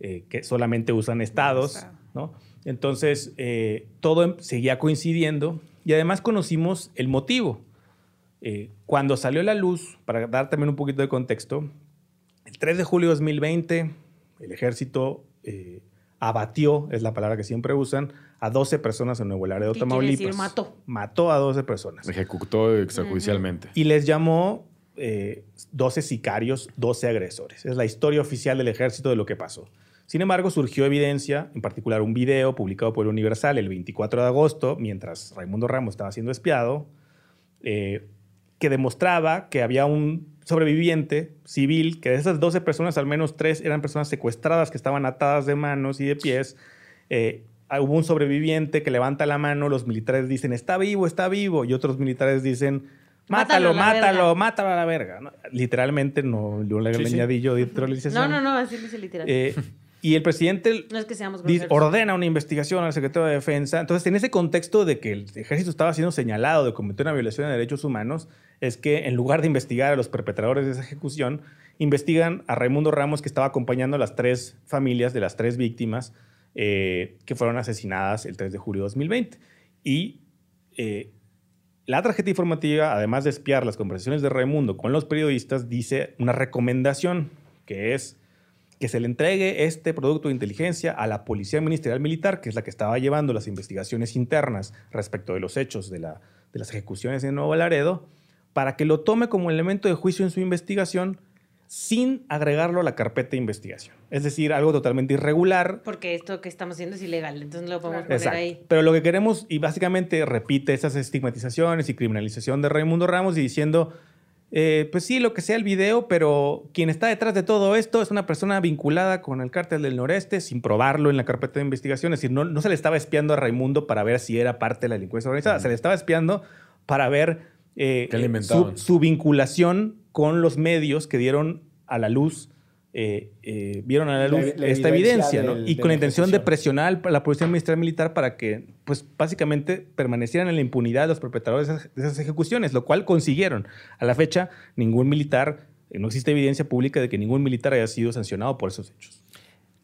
eh, que solamente usan estados, Estado. ¿no? Entonces, eh, todo em- seguía coincidiendo y además conocimos el motivo. Eh, cuando salió a la luz, para dar también un poquito de contexto, el 3 de julio de 2020, el ejército eh, abatió, es la palabra que siempre usan, a 12 personas en Nuevo Laredo, ¿Qué Tamaulipas. decir mató? Mató a 12 personas. Ejecutó extrajudicialmente. Y les llamó eh, 12 sicarios, 12 agresores. Es la historia oficial del ejército de lo que pasó. Sin embargo, surgió evidencia, en particular un video publicado por el Universal el 24 de agosto, mientras Raimundo Ramos estaba siendo espiado, eh, que demostraba que había un sobreviviente civil, que de esas 12 personas, al menos tres eran personas secuestradas que estaban atadas de manos y de pies. Eh, hubo un sobreviviente que levanta la mano, los militares dicen, está vivo, está vivo, y otros militares dicen, mátalo, Mátalo mátalo, verga". mátalo a la verga. ¿no? Literalmente, no, yo le Sí, sí. añadí yo. No, no, no, así dice literal. Eh, <laughs> y el presidente no es que seamos dice- ordena una investigación al secretario de Defensa. Entonces, en ese contexto de que el ejército estaba siendo señalado de cometer una violación de derechos humanos, es que en lugar de investigar a los perpetradores de esa ejecución, investigan a Raimundo Ramos, que estaba acompañando a las tres familias de las tres víctimas eh, que fueron asesinadas el 3 de julio de 2020. Y eh, la tarjeta informativa, además de espiar las conversaciones de Raimundo con los periodistas, dice una recomendación que es que se le entregue este producto de inteligencia a la Policía Ministerial Militar, que es la que estaba llevando las investigaciones internas respecto de los hechos de, la- de las ejecuciones en Nuevo Laredo, para que lo tome como elemento de juicio en su investigación sin agregarlo a la carpeta de investigación. Es decir, algo totalmente irregular, Porque esto que estamos haciendo es ilegal, entonces no lo podemos poner Exacto. ahí. Pero lo que queremos, y básicamente repite esas estigmatizaciones y criminalización de Raimundo Ramos y diciendo, eh, pues sí, lo que sea el video, pero quien está detrás de todo esto es una persona vinculada con el cártel del noreste sin probarlo en la carpeta de investigación. Es decir, no, no se le estaba espiando a Raimundo para ver si era parte de la delincuencia organizada, se le estaba espiando para ver eh, ¿Qué le eh, su vinculación con los medios que dieron a la luz. Eh, eh, vieron a la luz la esta evidencia evidencia, ¿no? del- Y con la intención de presionar a la Policía Ministerial Militar para que, pues, básicamente permanecieran en la impunidad los perpetradores de esas, de esas ejecuciones, lo cual consiguieron. A la fecha, ningún militar, eh, no existe evidencia pública de que ningún militar haya sido sancionado por esos hechos.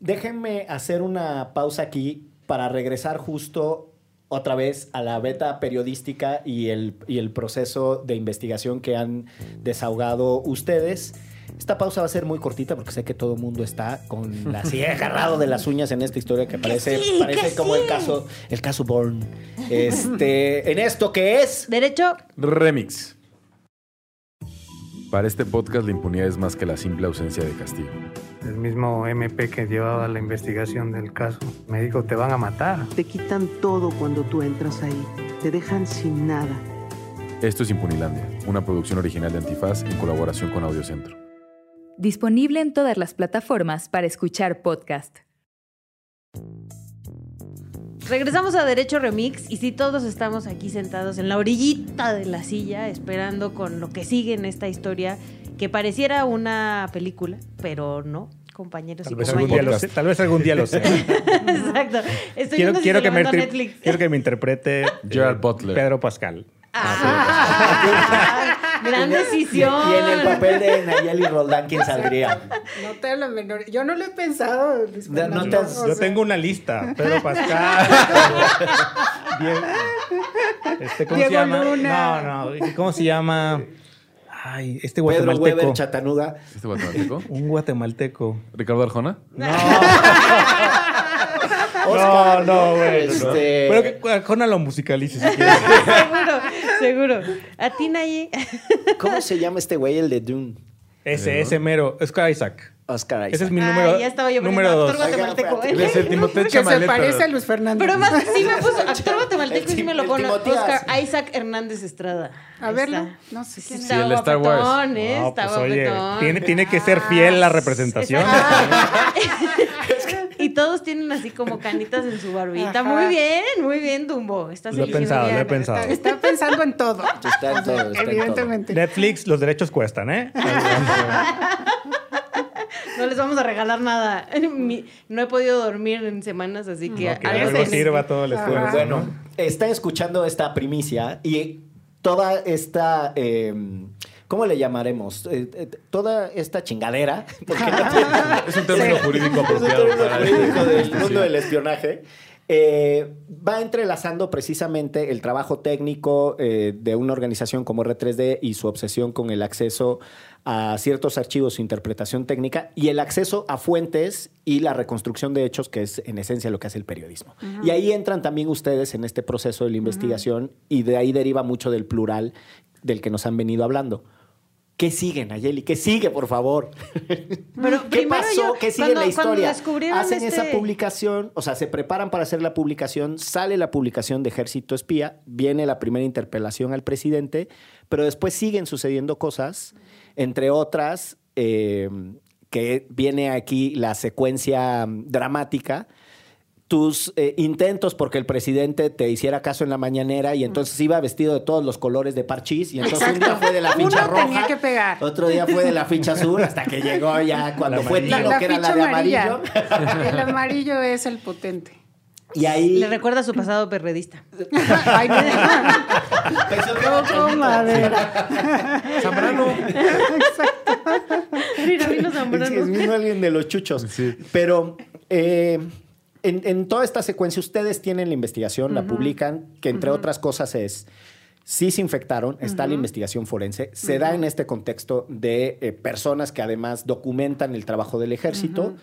Déjenme hacer una pausa aquí para regresar justo otra vez a la beta periodística y el, y el proceso de investigación que han desahogado ustedes. Esta pausa va a ser muy cortita porque sé que todo el mundo está con la silla agarrado de las uñas en esta historia que parece, sí, parece que como el caso, el caso Bourne. Este, en esto que es Derecho, Remix. Para este podcast la impunidad es más que la simple ausencia de castigo. El mismo MP que llevaba la investigación del caso me dijo, te van a matar. Te quitan todo cuando tú entras ahí. Te dejan sin nada. Esto es Impunilandia, una producción original de Antifaz en colaboración con Audiocentro. Disponible en todas las plataformas para escuchar podcast. regresamos a Derecho Remix y sí, todos estamos aquí sentados en la orillita de la silla esperando con lo que sigue en esta historia que pareciera una película, pero no, compañeros Tal y vez, algún día lo tal vez algún día lo sé. <laughs> Exacto. Estoy quiero, viendo si quiero que me, quiero que me interprete eh, Gerard Butler. Pedro Pascal. Ah, <laughs> <laughs> <laughs> gran y decisión. en el papel de Nayeli Roldán, ¿quién saldría? No te lo menor. Yo no lo he pensado. No, no te has- Yo tengo una lista. Pedro <laughs> Pascal. <laughs> Bien. Este, ¿Cómo Diego se llama? Luna. No, no. ¿Cómo se llama? Ay, este Pedro guatemalteco. Weber Chatanuga. ¿Este guatemalteco? Un guatemalteco. ¿Ricardo Arjona? Oscar, no, no, güey. no. Este- Pero que Arjona lo musicalice si quieres. seguro, seguro. A ti, Nayi. ¿Cómo se llama este güey, el de Dune? Ese, ese mero. Oscar Isaac. Oscar Isaac. Ese es mi Ay, número, ya estaba yo número dos. actor guatemalteco. El Que se parece pero- a Luis Fernando. Pero más, sí me puso <laughs> actor guatemalteco y sí me lo pone. Oscar Isaac Hernández Estrada. A verlo. No sé quién Sí, es. Sí, está el Star Wars. guapetón, ¿eh? No, está pues, oye, guapetón. tiene, tiene que ser fiel la representación. <laughs> <laughs> Todos tienen así como canitas en su barbita. Ajá. Muy bien, muy bien, Dumbo. Estás Lo he pensado, lo he pensado. Está, está pensando en todo. Está en todo, está en todo. Evidentemente. Netflix, los derechos cuestan, ¿eh? <laughs> No les vamos a regalar nada. <laughs> Mi- No he podido dormir en semanas, así que que hágase algo en- sirva todo el esfuerzo. Ajá. Bueno, ¿no? están escuchando esta primicia y toda esta. eh, ¿Cómo le llamaremos? Eh, eh, toda esta chingadera. <laughs> Porque no tiene- Es un término jurídico es un apropiado. término para jurídico esta del discusión. mundo del espionaje. eh, va entrelazando precisamente el trabajo técnico eh, de una organización como R3D y su obsesión con el acceso a ciertos archivos, su interpretación técnica y el acceso a fuentes y la reconstrucción de hechos, que es en esencia lo que hace el periodismo. Y ahí entran también ustedes en este proceso de la investigación y de ahí deriva mucho del plural del que nos han venido hablando. ¿Qué sigue, Nayeli? ¿Qué sigue, por favor? <laughs> Pero ¿Qué pasó? yo, ¿Qué sigue en la historia? Hacen esa este- publicación, o sea, se preparan para hacer la publicación, sale la publicación de Ejército Espía, viene la primera interpelación al presidente, pero después siguen sucediendo cosas. entre otras, eh, que viene aquí la secuencia mm, dramática, tus eh, intentos porque el presidente te hiciera caso en la mañanera y entonces iba vestido de todos los colores de parchís y entonces un día fue de la ficha Uno roja, tenía que pegar. otro día fue de la ficha azul hasta que llegó ya cuando fue amarilla. tiro, La, la que era la de amarilla. amarillo. El amarillo es el potente. Y ahí Le recuerda su pasado perredista. Ay, no. madera. Zambrano. Mira, vino Es que Zambrano. vino alguien de los chuchos. Sí. Pero eh, en, en toda esta secuencia, ustedes tienen la investigación, la publican, que entre otras cosas es. Sí se infectaron, está la investigación forense, se da en este contexto de eh, personas que además documentan el trabajo del ejército,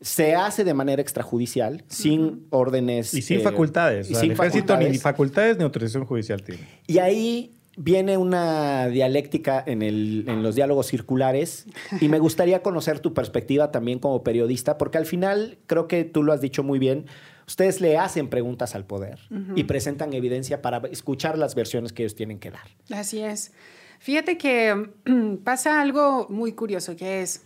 se hace de manera extrajudicial, sin órdenes. Y sin eh, facultades. y O sea, sin el ejército ni facultades ni autorización judicial tiene. Y ahí viene una dialéctica en, el- en los diálogos circulares y me gustaría conocer tu perspectiva también como periodista, porque al final creo que tú lo has dicho muy bien. Ustedes le hacen preguntas al poder y presentan evidencia para escuchar las versiones que ellos tienen que dar. Así es. Fíjate que <clears throat> pasa algo muy curioso, que es,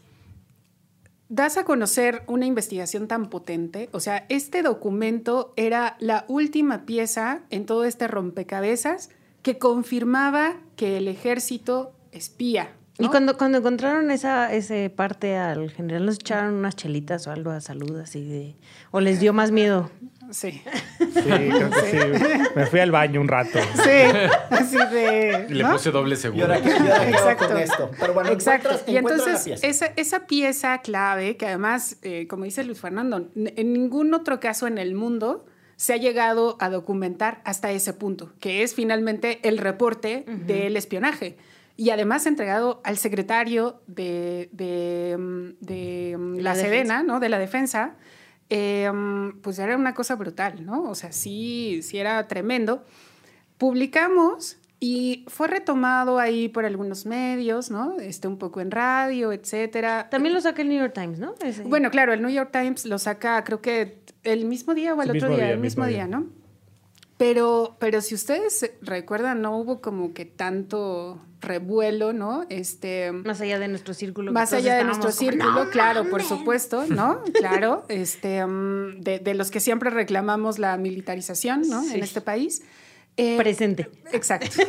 das a conocer una investigación tan potente, o sea, este documento era la última pieza en todo este rompecabezas que confirmaba que el ejército espía. Y ¿no? cuando, cuando encontraron esa ese parte al general, ¿nos echaron unas chelitas o algo a salud así de... ¿O les dio más miedo? Sí, Sí, <laughs> creo que sí. Me fui al baño un rato. sí, así de... Y le ¿no? puse doble Y seguro. ahora, ¿qué- y qué hago Exacto. con esto? Pero bueno, Exacto. encuentras- Y encuentras entonces, pieza. esa, esa pieza clave, que además, eh, como dice Luis Fernando, n- en ningún otro caso en el mundo se ha llegado a documentar hasta ese punto, que es finalmente el reporte del espionaje. Y además entregado al secretario de, de, mm, de, mm, De la, la Sedena, ¿no? De la defensa. Eh, mm, pues era una cosa brutal, ¿no? O sea, sí, sí era tremendo publicamos y fue retomado ahí por algunos medios, ¿no? Este, un poco en radio, etcétera. También lo saca el New York Times, ¿no? Ese. Bueno, claro, el New York Times lo saca, creo que el mismo día o el otro día, día, el mismo mismo día, día. ¿no? Pero, pero si ustedes recuerdan, no hubo como que tanto revuelo, ¿no? Este, más allá de nuestro círculo. más allá de nuestro como, círculo, "No claro, por mames". supuesto, ¿no? <laughs> Claro, este, mm, de, de los que siempre reclamamos la militarización, ¿no? Sí. En este país. Eh, Presente. Exacto.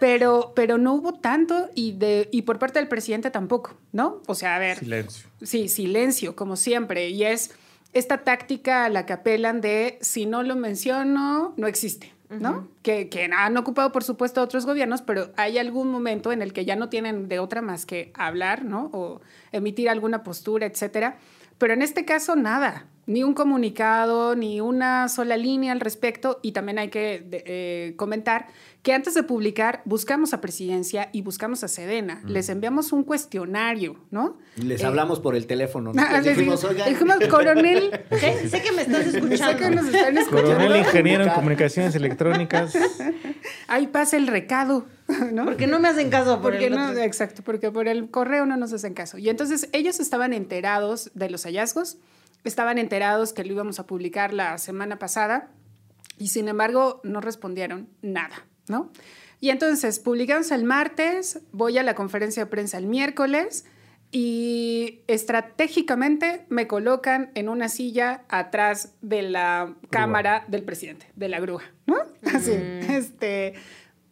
Pero, pero no hubo tanto y, de, y por parte del presidente tampoco, ¿no? O sea, a ver, Silencio. Sí, silencio, como siempre. Y es esta táctica a la que apelan de si no lo menciono, no existe, ¿no? que, que han ocupado, por supuesto, otros gobiernos, pero hay algún momento en el que ya no tienen de otra más que hablar, ¿no? O emitir alguna postura, etcétera. Pero en este caso, nada. Ni un comunicado, ni una sola línea al respecto. Y también hay que de- eh, comentar que antes de publicar buscamos a Presidencia y buscamos a Sedena. Les enviamos un cuestionario, ¿no? Les Eh, hablamos por el teléfono. ¿no? <laughs> Ah, dijimos, digo- oigan, dijimos, coronel, <laughs> Sé, sé que me estás sé que escuchando. nos están escuchando. Coronel ingeniero en comunicaciones electrónicas. <laughs> Ahí pasa el recado, ¿no? Porque no me hacen caso por Porque el no, exacto, porque por el correo no nos hacen caso. Y entonces ellos estaban enterados de los hallazgos, estaban enterados que lo íbamos a publicar la semana pasada y sin embargo no respondieron nada, ¿no? Y entonces publicamos el martes, voy a la conferencia de prensa el miércoles y estratégicamente me colocan en una silla atrás de la cámara del presidente, de la grúa, ¿no? <laughs> Así, este,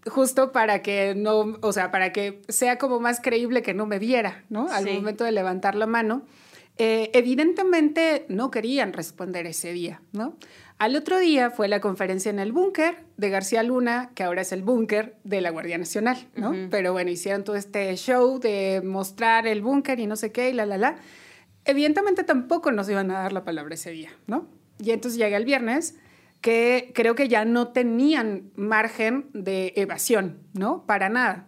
justo para que no, o sea, para que sea como más creíble que no me viera, ¿no? Al Sí. momento de levantar la mano. Eh, evidentemente no querían responder ese día, ¿no? Al otro día fue la conferencia en el búnker de García Luna, que ahora es el búnker de la Guardia Nacional, ¿no? Pero bueno, hicieron todo este show de mostrar el búnker y no sé qué y la, la, la. Evidentemente tampoco nos iban a dar la palabra ese día, ¿no? Y entonces llega el viernes, que creo que ya no tenían margen de evasión, ¿no? Para nada.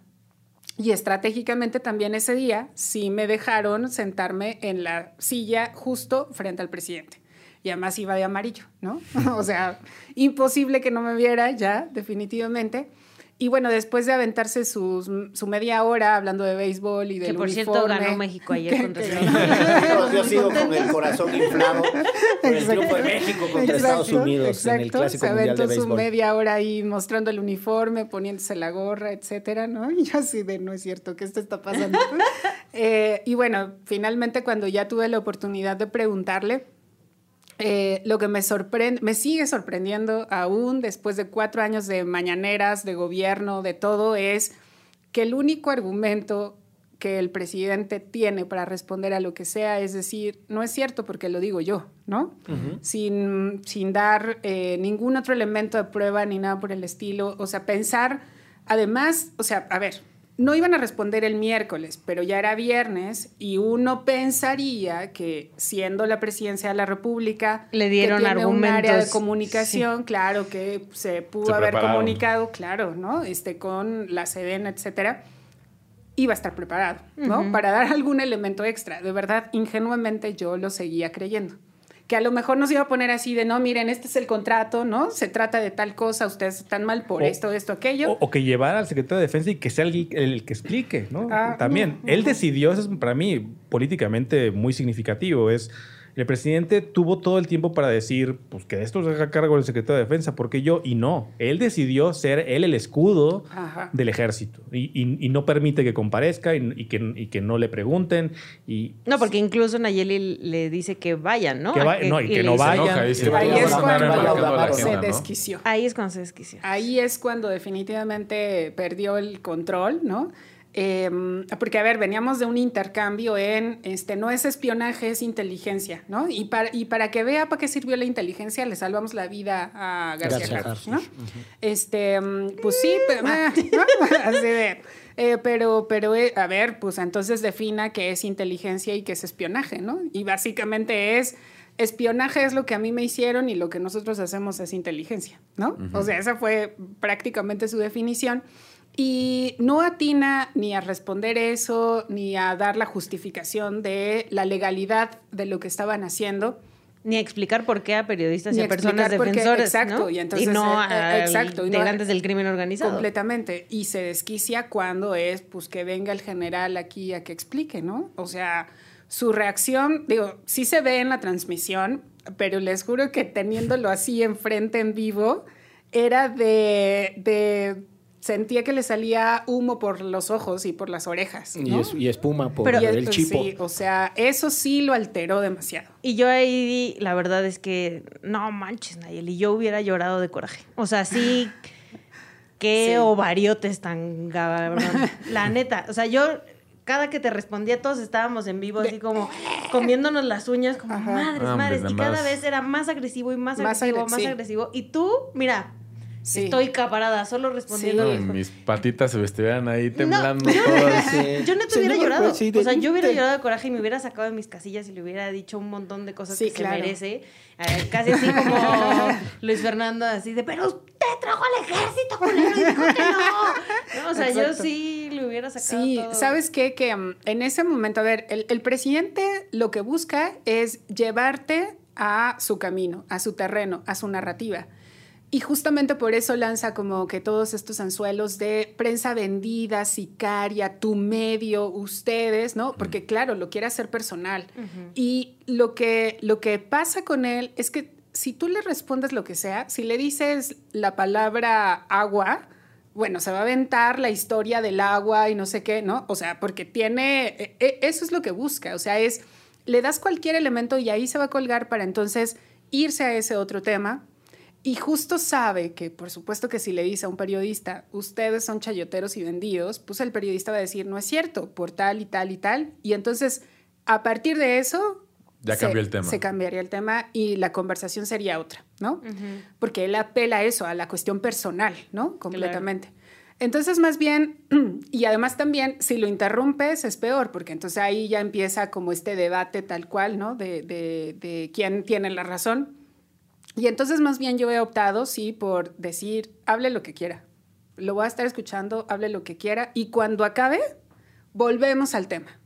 Y estratégicamente también ese día sí me dejaron sentarme en la silla justo frente al presidente. Y además iba de amarillo, ¿no? <laughs> o sea, imposible que no me viera ya, definitivamente. Y bueno, después de aventarse sus- su media hora hablando de béisbol y del Que por cierto ganó México ayer que- contra Estados Yo <laughs> sigo con el corazón inflado por el triunfo de México contra Estados Exacto, Unidos en el exacto. Clásico Se Mundial de aventó su media hora ahí mostrando el uniforme, poniéndose la gorra, etcétera, ¿no? <laughs> Y yo así de, no es cierto, ¿qué esto está pasando? <laughs> Eh, y bueno, finalmente cuando ya tuve la oportunidad de preguntarle, eh, lo que me sorprende, me sigue sorprendiendo aún después de cuatro años de mañaneras, de gobierno, de todo, es que el único argumento que el presidente tiene para responder a lo que sea es decir, no es cierto porque lo digo yo, ¿no? sin, sin dar eh, ningún otro elemento de prueba ni nada por el estilo. O sea, pensar, además, o sea, a ver, no iban a responder el miércoles, pero ya era viernes y uno pensaría que siendo la presidencia de la República, Le dieron que tiene un área de argumentos, comunicación, claro que se pudo Se haber comunicado, claro, ¿no? Este, con la Sedena, etcétera iba a estar preparado, ¿no? Para dar <laughs> algún elemento extra. De verdad, ingenuamente yo lo seguía creyendo. Que a lo mejor nos iba a poner así de, no, miren, este es el contrato, ¿no? Se trata de tal cosa, ustedes están mal por O- esto, esto, aquello. O, o que llevara al secretario de Defensa y que sea el, el que explique, ¿no? Ah, También. Él decidió, eso es para mí políticamente muy significativo, es... El presidente tuvo todo el tiempo para decir, pues que esto se haga cargo del secretario de Defensa, porque yo, y no, él decidió ser él el escudo Ajá. del ejército y, y- y no permite que comparezca y, y que, y que no le pregunten y No, porque incluso Nayeli le dice que vayan, ¿no? Que va- no, y que no vayan. Ahí "Vamos es cuando se se agenda", ¿no? desquició. Ahí es cuando se desquició. Ahí es cuando definitivamente perdió el control, ¿no? Eh, porque, a ver, veníamos de un intercambio en, este, no es espionaje, es inteligencia, ¿no? Y para, y para que vea para qué sirvió la inteligencia, le salvamos la vida a García, García Harfuch, ¿no? Este, mm, pues sí, pero, ah, ¿no? <laughs> así de, eh, pero, pero, eh, a ver, pues entonces defina qué es inteligencia y qué es espionaje, ¿no? Y básicamente es, espionaje es lo que a mí me hicieron y lo que nosotros hacemos es inteligencia, ¿no? O sea, esa fue prácticamente su definición. Y no atina ni a responder eso, ni a dar la justificación de la legalidad de lo que estaban haciendo. Ni explicar por qué a periodistas y a personas qué, defensores, exacto, ¿no? y entonces, no eh, eh, a exacto, y no a- integrantes del crimen organizado. Completamente. Y se desquicia cuando es, pues, que venga el general aquí a que explique, ¿no? O sea, su reacción, digo, sí se ve en la transmisión, pero les juro que teniéndolo así enfrente en vivo, era de, de sentía que le salía humo por los ojos y por las orejas. Y, ¿no? es- y espuma por Pero- el chipo. Sí, o sea, eso sí lo alteró demasiado. Y yo ahí, la verdad es que, no manches, Nayeli, yo hubiera llorado de coraje. O sea, sí, <laughs> qué Sí. ovariotes tan cabrón. La neta, o sea, yo, cada que te respondía, todos estábamos en vivo, así como comiéndonos las uñas, como Ajá. madres, Ah, hombre, madres. Y cada vez era más agresivo y más, Más agresivo, agre- más sí. agresivo. Y tú, mira, Sí. estoy caparada, solo respondiendo. No, mis patitas se estuvieran ahí temblando <laughs> yo- todas. Yo neta hubiera Señor llorado. presidente. O sea, yo hubiera llorado de coraje y me hubiera sacado de mis casillas y le hubiera dicho un montón de cosas Sí, que claro. se merece. Eh, casi así como <laughs> Luis Fernando, así de, pero usted trajo al ejército, culero, y dijo que no. No, o sea, yo sí le hubiera sacado Sí, todo. ¿sabes qué? Que mm, en ese momento, a ver, el, el presidente lo que busca es llevarte a su camino, a su terreno, a su narrativa. Y justamente por eso lanza como que todos estos anzuelos de prensa vendida, sicaria, tu medio, ustedes, ¿no? Porque claro, lo quiere hacer personal. Y lo que, lo que pasa con él es que si tú le respondes lo que sea, si le dices la palabra agua, bueno, se va a aventar la historia del agua y no sé qué, ¿no? O sea, porque tiene, e- e- eso es lo que busca, o sea, es, le das cualquier elemento y ahí se va a colgar para entonces irse a ese otro tema. Y justo sabe que, por supuesto que si le dice a un periodista, ustedes son chayoteros y vendidos, pues el periodista va a decir, no es cierto, por tal y tal y tal. Y entonces, a partir de eso... Ya se- cambió el tema. Se cambiaría el tema y la conversación sería otra, ¿no? Porque él apela a eso, a la cuestión personal, ¿no? Completamente. Entonces, más bien, <clears throat> y además también, si lo interrumpes, es peor, porque entonces ahí ya empieza como este debate tal cual, ¿no? De, de, de quién tiene la razón. Y entonces, más bien, yo he optado, sí, por decir, hable lo que quiera. Lo voy a estar escuchando, hable lo que quiera, y cuando acabe, volvemos al tema.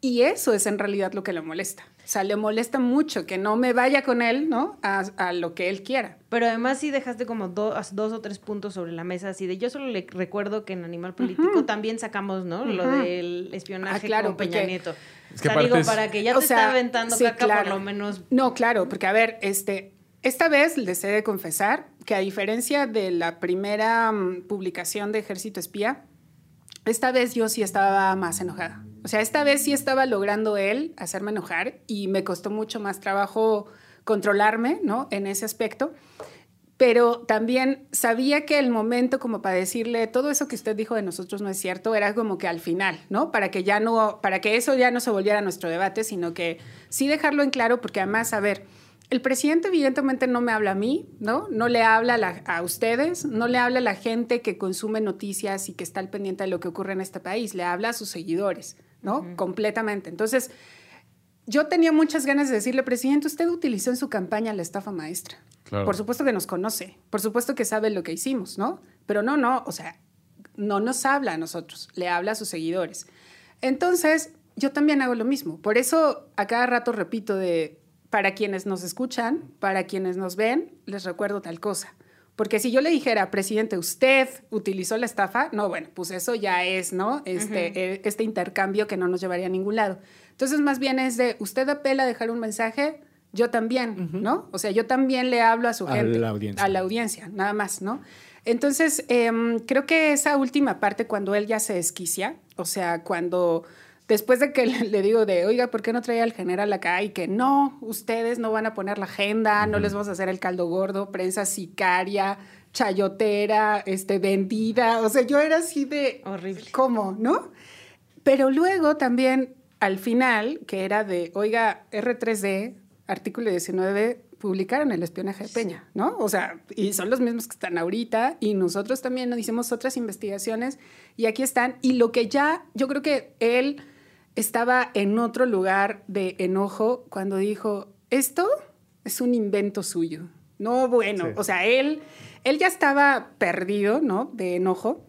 Y eso es en realidad lo que le molesta. O sea, le molesta mucho que no me vaya con él, ¿no? A, a lo que él quiera. Pero además sí dejaste como dos, dos o tres puntos sobre la mesa, así de yo solo le recuerdo que en Animal Político también sacamos, ¿no? Lo del espionaje Ah, claro, con Peña porque- Nieto. Es que o sea, digo, aparte es- para que ya te O está sea, aventando sí, caca claro. por lo menos. No, claro, porque a ver, este, esta vez les he de confesar que a diferencia de la primera mm, publicación de Ejército Espía, esta vez yo sí estaba más enojada. O sea, esta vez sí estaba logrando él hacerme enojar y me costó mucho más trabajo controlarme, ¿no? En ese aspecto. Pero también sabía que el momento como para decirle todo eso que usted dijo de nosotros no es cierto, era como que al final, ¿no? Para que ya no, para que eso ya no se volviera nuestro debate, sino que sí dejarlo en claro, porque además, a ver, el presidente evidentemente no me habla a mí, ¿no? No le habla a, la- a ustedes, no le habla a la gente que consume noticias y que está al pendiente de lo que ocurre en este país, le habla a sus seguidores, ¿no? Completamente. Entonces, yo tenía muchas ganas de decirle, presidente, usted utilizó en su campaña la estafa maestra. Claro. Por supuesto que nos conoce, por supuesto que sabe lo que hicimos, ¿no? Pero no, no, o sea, no nos habla a nosotros, le habla a sus seguidores. Entonces, yo también hago lo mismo. Por eso a cada rato repito de, para quienes nos escuchan, para quienes nos ven, les recuerdo tal cosa. Porque si yo le dijera, presidente, usted utilizó la estafa, no, bueno, pues eso ya es, ¿no? Este, eh, este intercambio que no nos llevaría a ningún lado. Entonces, más bien es de, usted apela a dejar un mensaje, yo también, ¿no? O sea, yo también le hablo a su A gente. la audiencia. A la audiencia, nada más, ¿no? Entonces, em, creo que esa última parte, cuando él ya se desquicia, o sea, cuando después de que le, digo de, oiga, ¿por qué no traía al general acá? Y que no, ustedes no van a poner la agenda, no les vamos a hacer el caldo gordo, prensa sicaria, chayotera, este, vendida. O sea, yo era así de... Horrible. ¿Cómo? ¿No? Pero luego también, al final, que era de, oiga, R3D, artículo 19, publicaron el espionaje de Peña, ¿no? O sea, y son los mismos que están ahorita, y nosotros también nos hicimos otras investigaciones, y aquí están. Y lo que ya, yo creo que él estaba en otro lugar de enojo cuando dijo, esto es un invento suyo. No, bueno, Sí. o sea, él, él ya estaba perdido, ¿no? De enojo.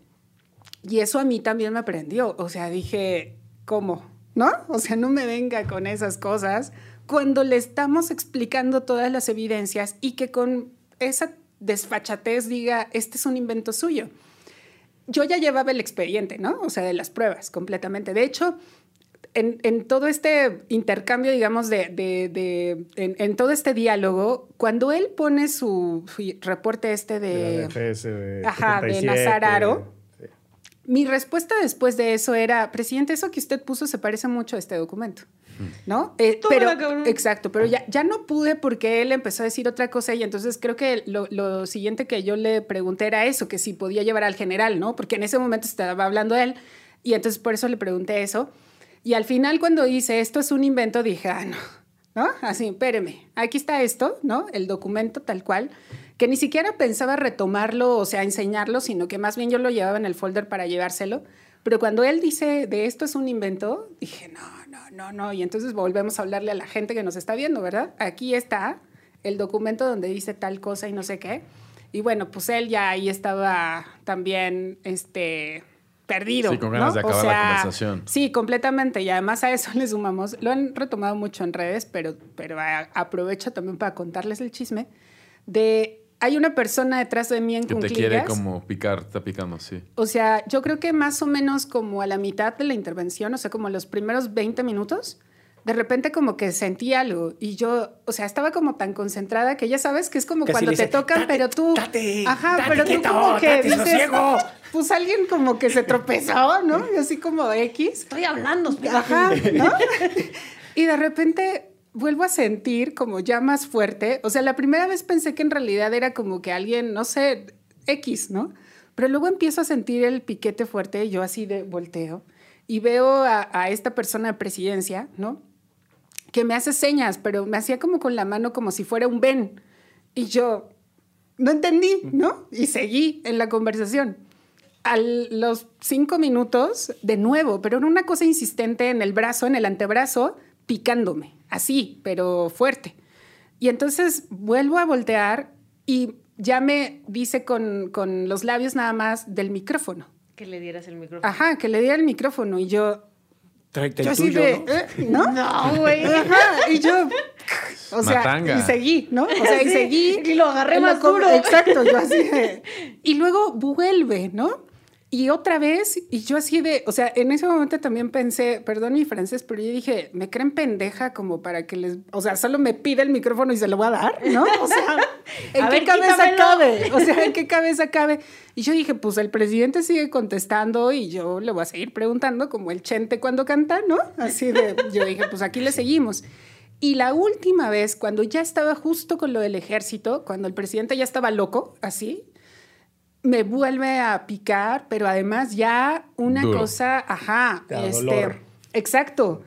Y eso a mí también me aprendió. O sea, dije, ¿cómo? ¿No? O sea, no me venga con esas cosas cuando le estamos explicando todas las evidencias y que con esa desfachatez diga, este es un invento suyo. Yo ya llevaba el expediente, ¿no? O sea, de las pruebas completamente. De hecho, en, en todo este intercambio, digamos, de, de- de- en, en todo este diálogo, cuando él pone su, su reporte este De de... la DFS de Ajá, de 77, Nazar Aro. sí. Mi respuesta después de eso era, presidente, eso que usted puso se parece mucho a este documento, ¿no? Eh, pero, exacto, pero ya, ya no pude porque él empezó a decir otra cosa y entonces creo que lo, lo siguiente que yo le pregunté era eso, que si podía llevar al general, ¿no? Porque en ese momento estaba hablando él y entonces por eso le pregunté eso. Y al final cuando dice, esto es un invento, dije, ah, no, ¿no? Así, espéreme, aquí está esto, ¿no? El documento tal cual, que ni siquiera pensaba retomarlo, o sea, enseñarlo, sino que más bien yo lo llevaba en el folder para llevárselo. Pero cuando él dice, de esto es un invento, dije, no, no, no, no. Y entonces volvemos a hablarle a la gente que nos está viendo, ¿verdad? Aquí está el documento donde dice tal cosa y no sé qué. Y bueno, pues él ya ahí estaba también, este perdido. Sí, con ganas ¿no? de acabar la conversación. Sí, completamente. Y además a eso <laughs> le sumamos, lo han retomado mucho en redes, pero, pero a- aprovecho también para contarles el chisme, de hay una persona detrás de mí en Que te quiere como picar, está picando, sí. O sea, yo creo que más o menos como a la mitad de la intervención, o sea, como los primeros 20 minutos, de repente como que sentí algo y yo, o sea, estaba como tan concentrada que ya sabes que es como Que cuando te dice, tocan, "Date, pero tú... date, ajá, date pero tú quieto, como que date, dices, sosiego". <laughs> pues alguien como que se tropezó, ¿no? Y así como X. Estoy hablando, espérate. Ajá, ¿no? <laughs> y de repente vuelvo a sentir como ya más fuerte. O sea, la primera vez pensé que en realidad era como que alguien, no sé, X, ¿no? Pero luego empiezo a sentir el piquete fuerte y yo así de volteo y veo a, a esta persona de presidencia, ¿no? Que me hace señas, pero me hacía como con la mano como si fuera un ven. Y yo no entendí, ¿no? Y seguí en la conversación a los cinco minutos, de nuevo, pero era una cosa insistente en el brazo, en el antebrazo, picándome, así, pero fuerte. Y entonces vuelvo a voltear y ya me dice con, con los labios nada más del micrófono. Que le dieras el micrófono. Ajá, que le diera el micrófono y yo, Tráete Yo el así tuyo, de, ¿no? ¿eh? ¿no? No, güey. Ajá, y yo, o sea, Matanga. y seguí, ¿no? O sea, y Sí, seguí. y lo agarré más duro. Exacto, yo así de- <laughs> Y luego vuelve, ¿no? Y otra vez, y yo así de, o sea, en ese momento también pensé, perdón mi francés, pero yo dije, me creen pendeja como para que les, o sea, solo me pide el micrófono y se lo voy a dar, ¿no? O sea, <laughs> ¿en A qué ver, cabeza quítamelo. cabe? O sea, ¿en qué cabeza cabe? Y yo dije, pues el presidente sigue contestando y yo le voy a seguir preguntando como el chente cuando canta, ¿no? Así de, yo dije, pues aquí le seguimos. Y la última vez, cuando ya estaba justo con lo del ejército, cuando el presidente ya estaba loco, así, me vuelve a picar, pero además ya una Duro. cosa, ajá, da este, dolor. exacto.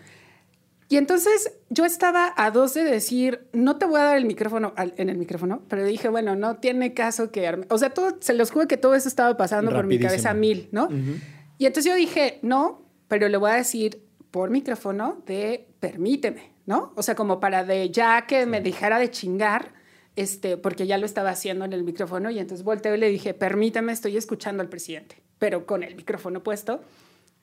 Y entonces yo estaba a dos de decir, no te voy a dar el micrófono al- en el micrófono, pero dije, bueno, no tiene caso que... arme- O sea, todo, se los juro que todo eso estaba pasando por mi cabeza a mil, ¿no? Y entonces yo dije, no, pero le voy a decir por micrófono de permíteme, ¿no? O sea, como para de ya que me dejara de chingar, este, porque ya lo estaba haciendo en el micrófono y entonces volteo y le dije, permítame, estoy escuchando al presidente, pero con el micrófono puesto.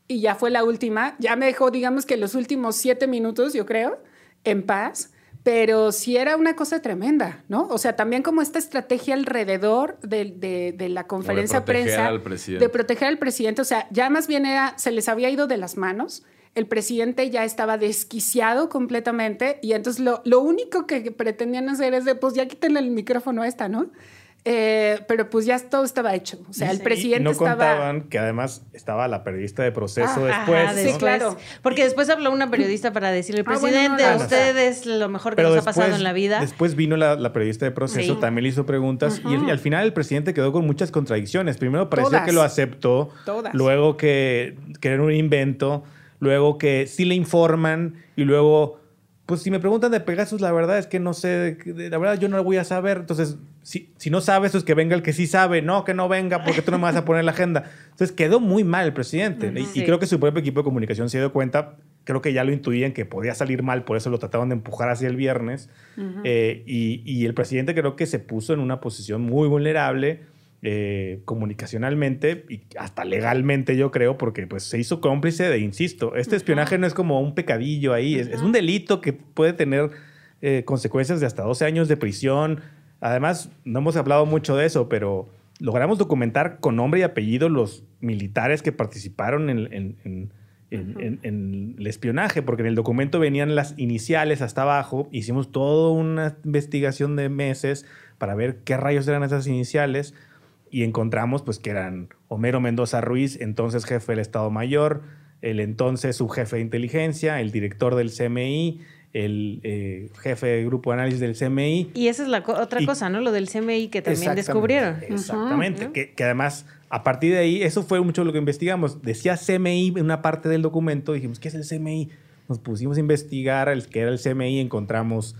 Y ya fue la última, ya me dejó, digamos que los últimos siete minutos, yo creo, en paz, pero sí era una cosa tremenda, ¿no? O sea, también como esta estrategia alrededor de, de- de la conferencia de proteger prensa, al presidente. de proteger al presidente, o sea, ya más bien era, se les había ido de las manos, el presidente ya estaba desquiciado completamente y entonces lo, lo único que pretendían hacer es de, pues ya quítenle el micrófono a esta, ¿no? Eh, pero pues ya todo estaba hecho, o sea, el presidente y no estaba... contaban que además estaba la periodista de proceso Ajá, después. sí, claro. Porque después habló una periodista para decirle, Ah, bueno, presidente, no, no, no. usted es lo mejor que Pero nos después, ha pasado en la vida. después vino la, la periodista de proceso, Sí. también le hizo preguntas y, y al final el presidente quedó con muchas contradicciones. Primero parecía Todas. que lo aceptó, Todas. luego que, que era un invento, luego que sí le informan y luego, pues si me preguntan de Pegasus, la verdad es que no sé, la verdad yo no lo voy a saber. Entonces, si, si no sabes, pues que venga el que sí sabe, no, que no venga porque tú no me vas a poner la agenda. Entonces quedó muy mal el presidente y- y, Sí. creo que su propio equipo de comunicación se dio cuenta, creo que ya lo intuían que podía salir mal, por eso lo trataban de empujar hacia el viernes. Eh, y, y el presidente creo que se puso en una posición muy vulnerable eh, comunicacionalmente y hasta legalmente, yo creo, porque pues se hizo cómplice de, insisto, este espionaje no es como un pecadillo ahí, es, es un delito que puede tener eh, consecuencias de hasta 12 años de prisión. Además, no hemos hablado mucho de eso, pero logramos documentar con nombre y apellido los militares que participaron en, en- en- en- en- en el espionaje, porque en el documento venían las iniciales hasta abajo. Hicimos toda una investigación de meses para ver qué rayos eran esas iniciales y encontramos pues que eran Homero Mendoza Ruiz, entonces jefe del Estado Mayor, el entonces subjefe de inteligencia, el director del CMI, el eh, jefe de grupo de análisis del CMI Y esa es la co- otra Y- cosa, ¿no? Lo del CMI que también Exactamente. descubrieron. Exactamente. que, que además, a partir de ahí, eso fue mucho lo que investigamos. Decía CMI en una parte del documento. Dijimos, ¿qué es el CMI? Nos pusimos a investigar el que era el CMI. Encontramos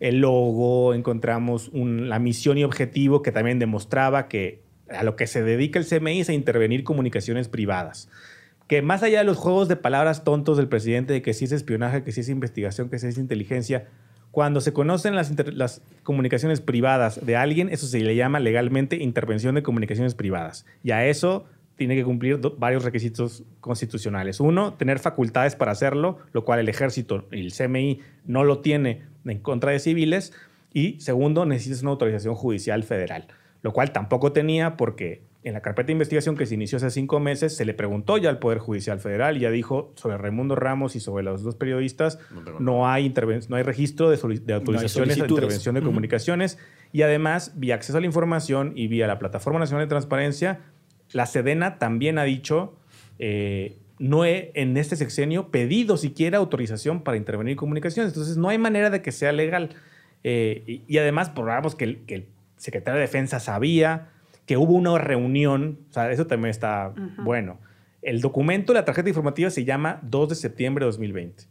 el logo, encontramos un- la misión y objetivo que también demostraba que a lo que se dedica el CMI es a intervenir comunicaciones privadas. Que más allá de los juegos de palabras tontos del presidente de que si es espionaje, que si es investigación, que si es inteligencia, cuando se conocen las, comunicaciones privadas de alguien, eso se le llama legalmente intervención de comunicaciones privadas. Y a eso tiene que cumplir varios requisitos constitucionales. Uno, tener facultades para hacerlo, lo cual el ejército y el CMI no lo tiene en contra de civiles. Y segundo, necesitas una autorización judicial federal, lo cual tampoco tenía porque en la carpeta de investigación que se inició hace cinco meses se le preguntó ya al Poder Judicial Federal y ya dijo sobre Raimundo Ramos y sobre los dos periodistas No hay, no hay registro de, autorizaciones de intervención de comunicaciones y además vía acceso a la información y vía la Plataforma Nacional de Transparencia, la Sedena también ha dicho eh, no he en este sexenio pedido siquiera autorización para intervenir en comunicaciones. Entonces no hay manera de que sea legal. Eh, y, y además probamos que el, que el secretario de Defensa sabía que hubo una reunión, o sea, eso también está bueno. El documento, la tarjeta informativa se llama 2 de septiembre de 2020.